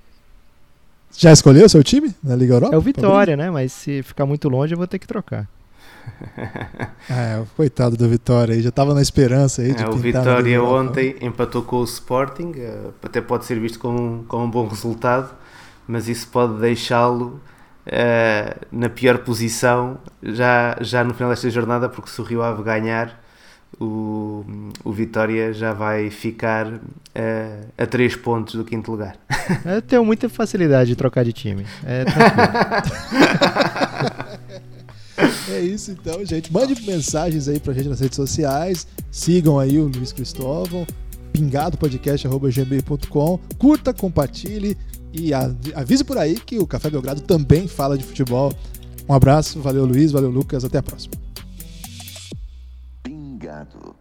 Já escolheu o seu time na Liga Europa? É o Vitória, né? Mas se ficar muito longe eu vou ter que trocar. É, coitado do Vitória aí, já estava na esperança aí de é, O Vitória ontem empatou com o Sporting, eh, até pode ser visto como, como um bom resultado, mas isso pode deixá-lo uh, na pior posição já, já no final desta jornada, porque se o Rio Ave ganhar, o, o Vitória já vai ficar uh, a 3 pontos do quinto lugar. Eu tenho muita facilidade de trocar de time. É É isso então, gente. Mande mensagens aí pra gente nas redes sociais. Sigam aí o Luiz Cristóvão, pingadopodcast.gmail.com. Curta, compartilhe e avise por aí que o Café Belgrado também fala de futebol. Um abraço, valeu Luiz, valeu Lucas, até a próxima. Pingado.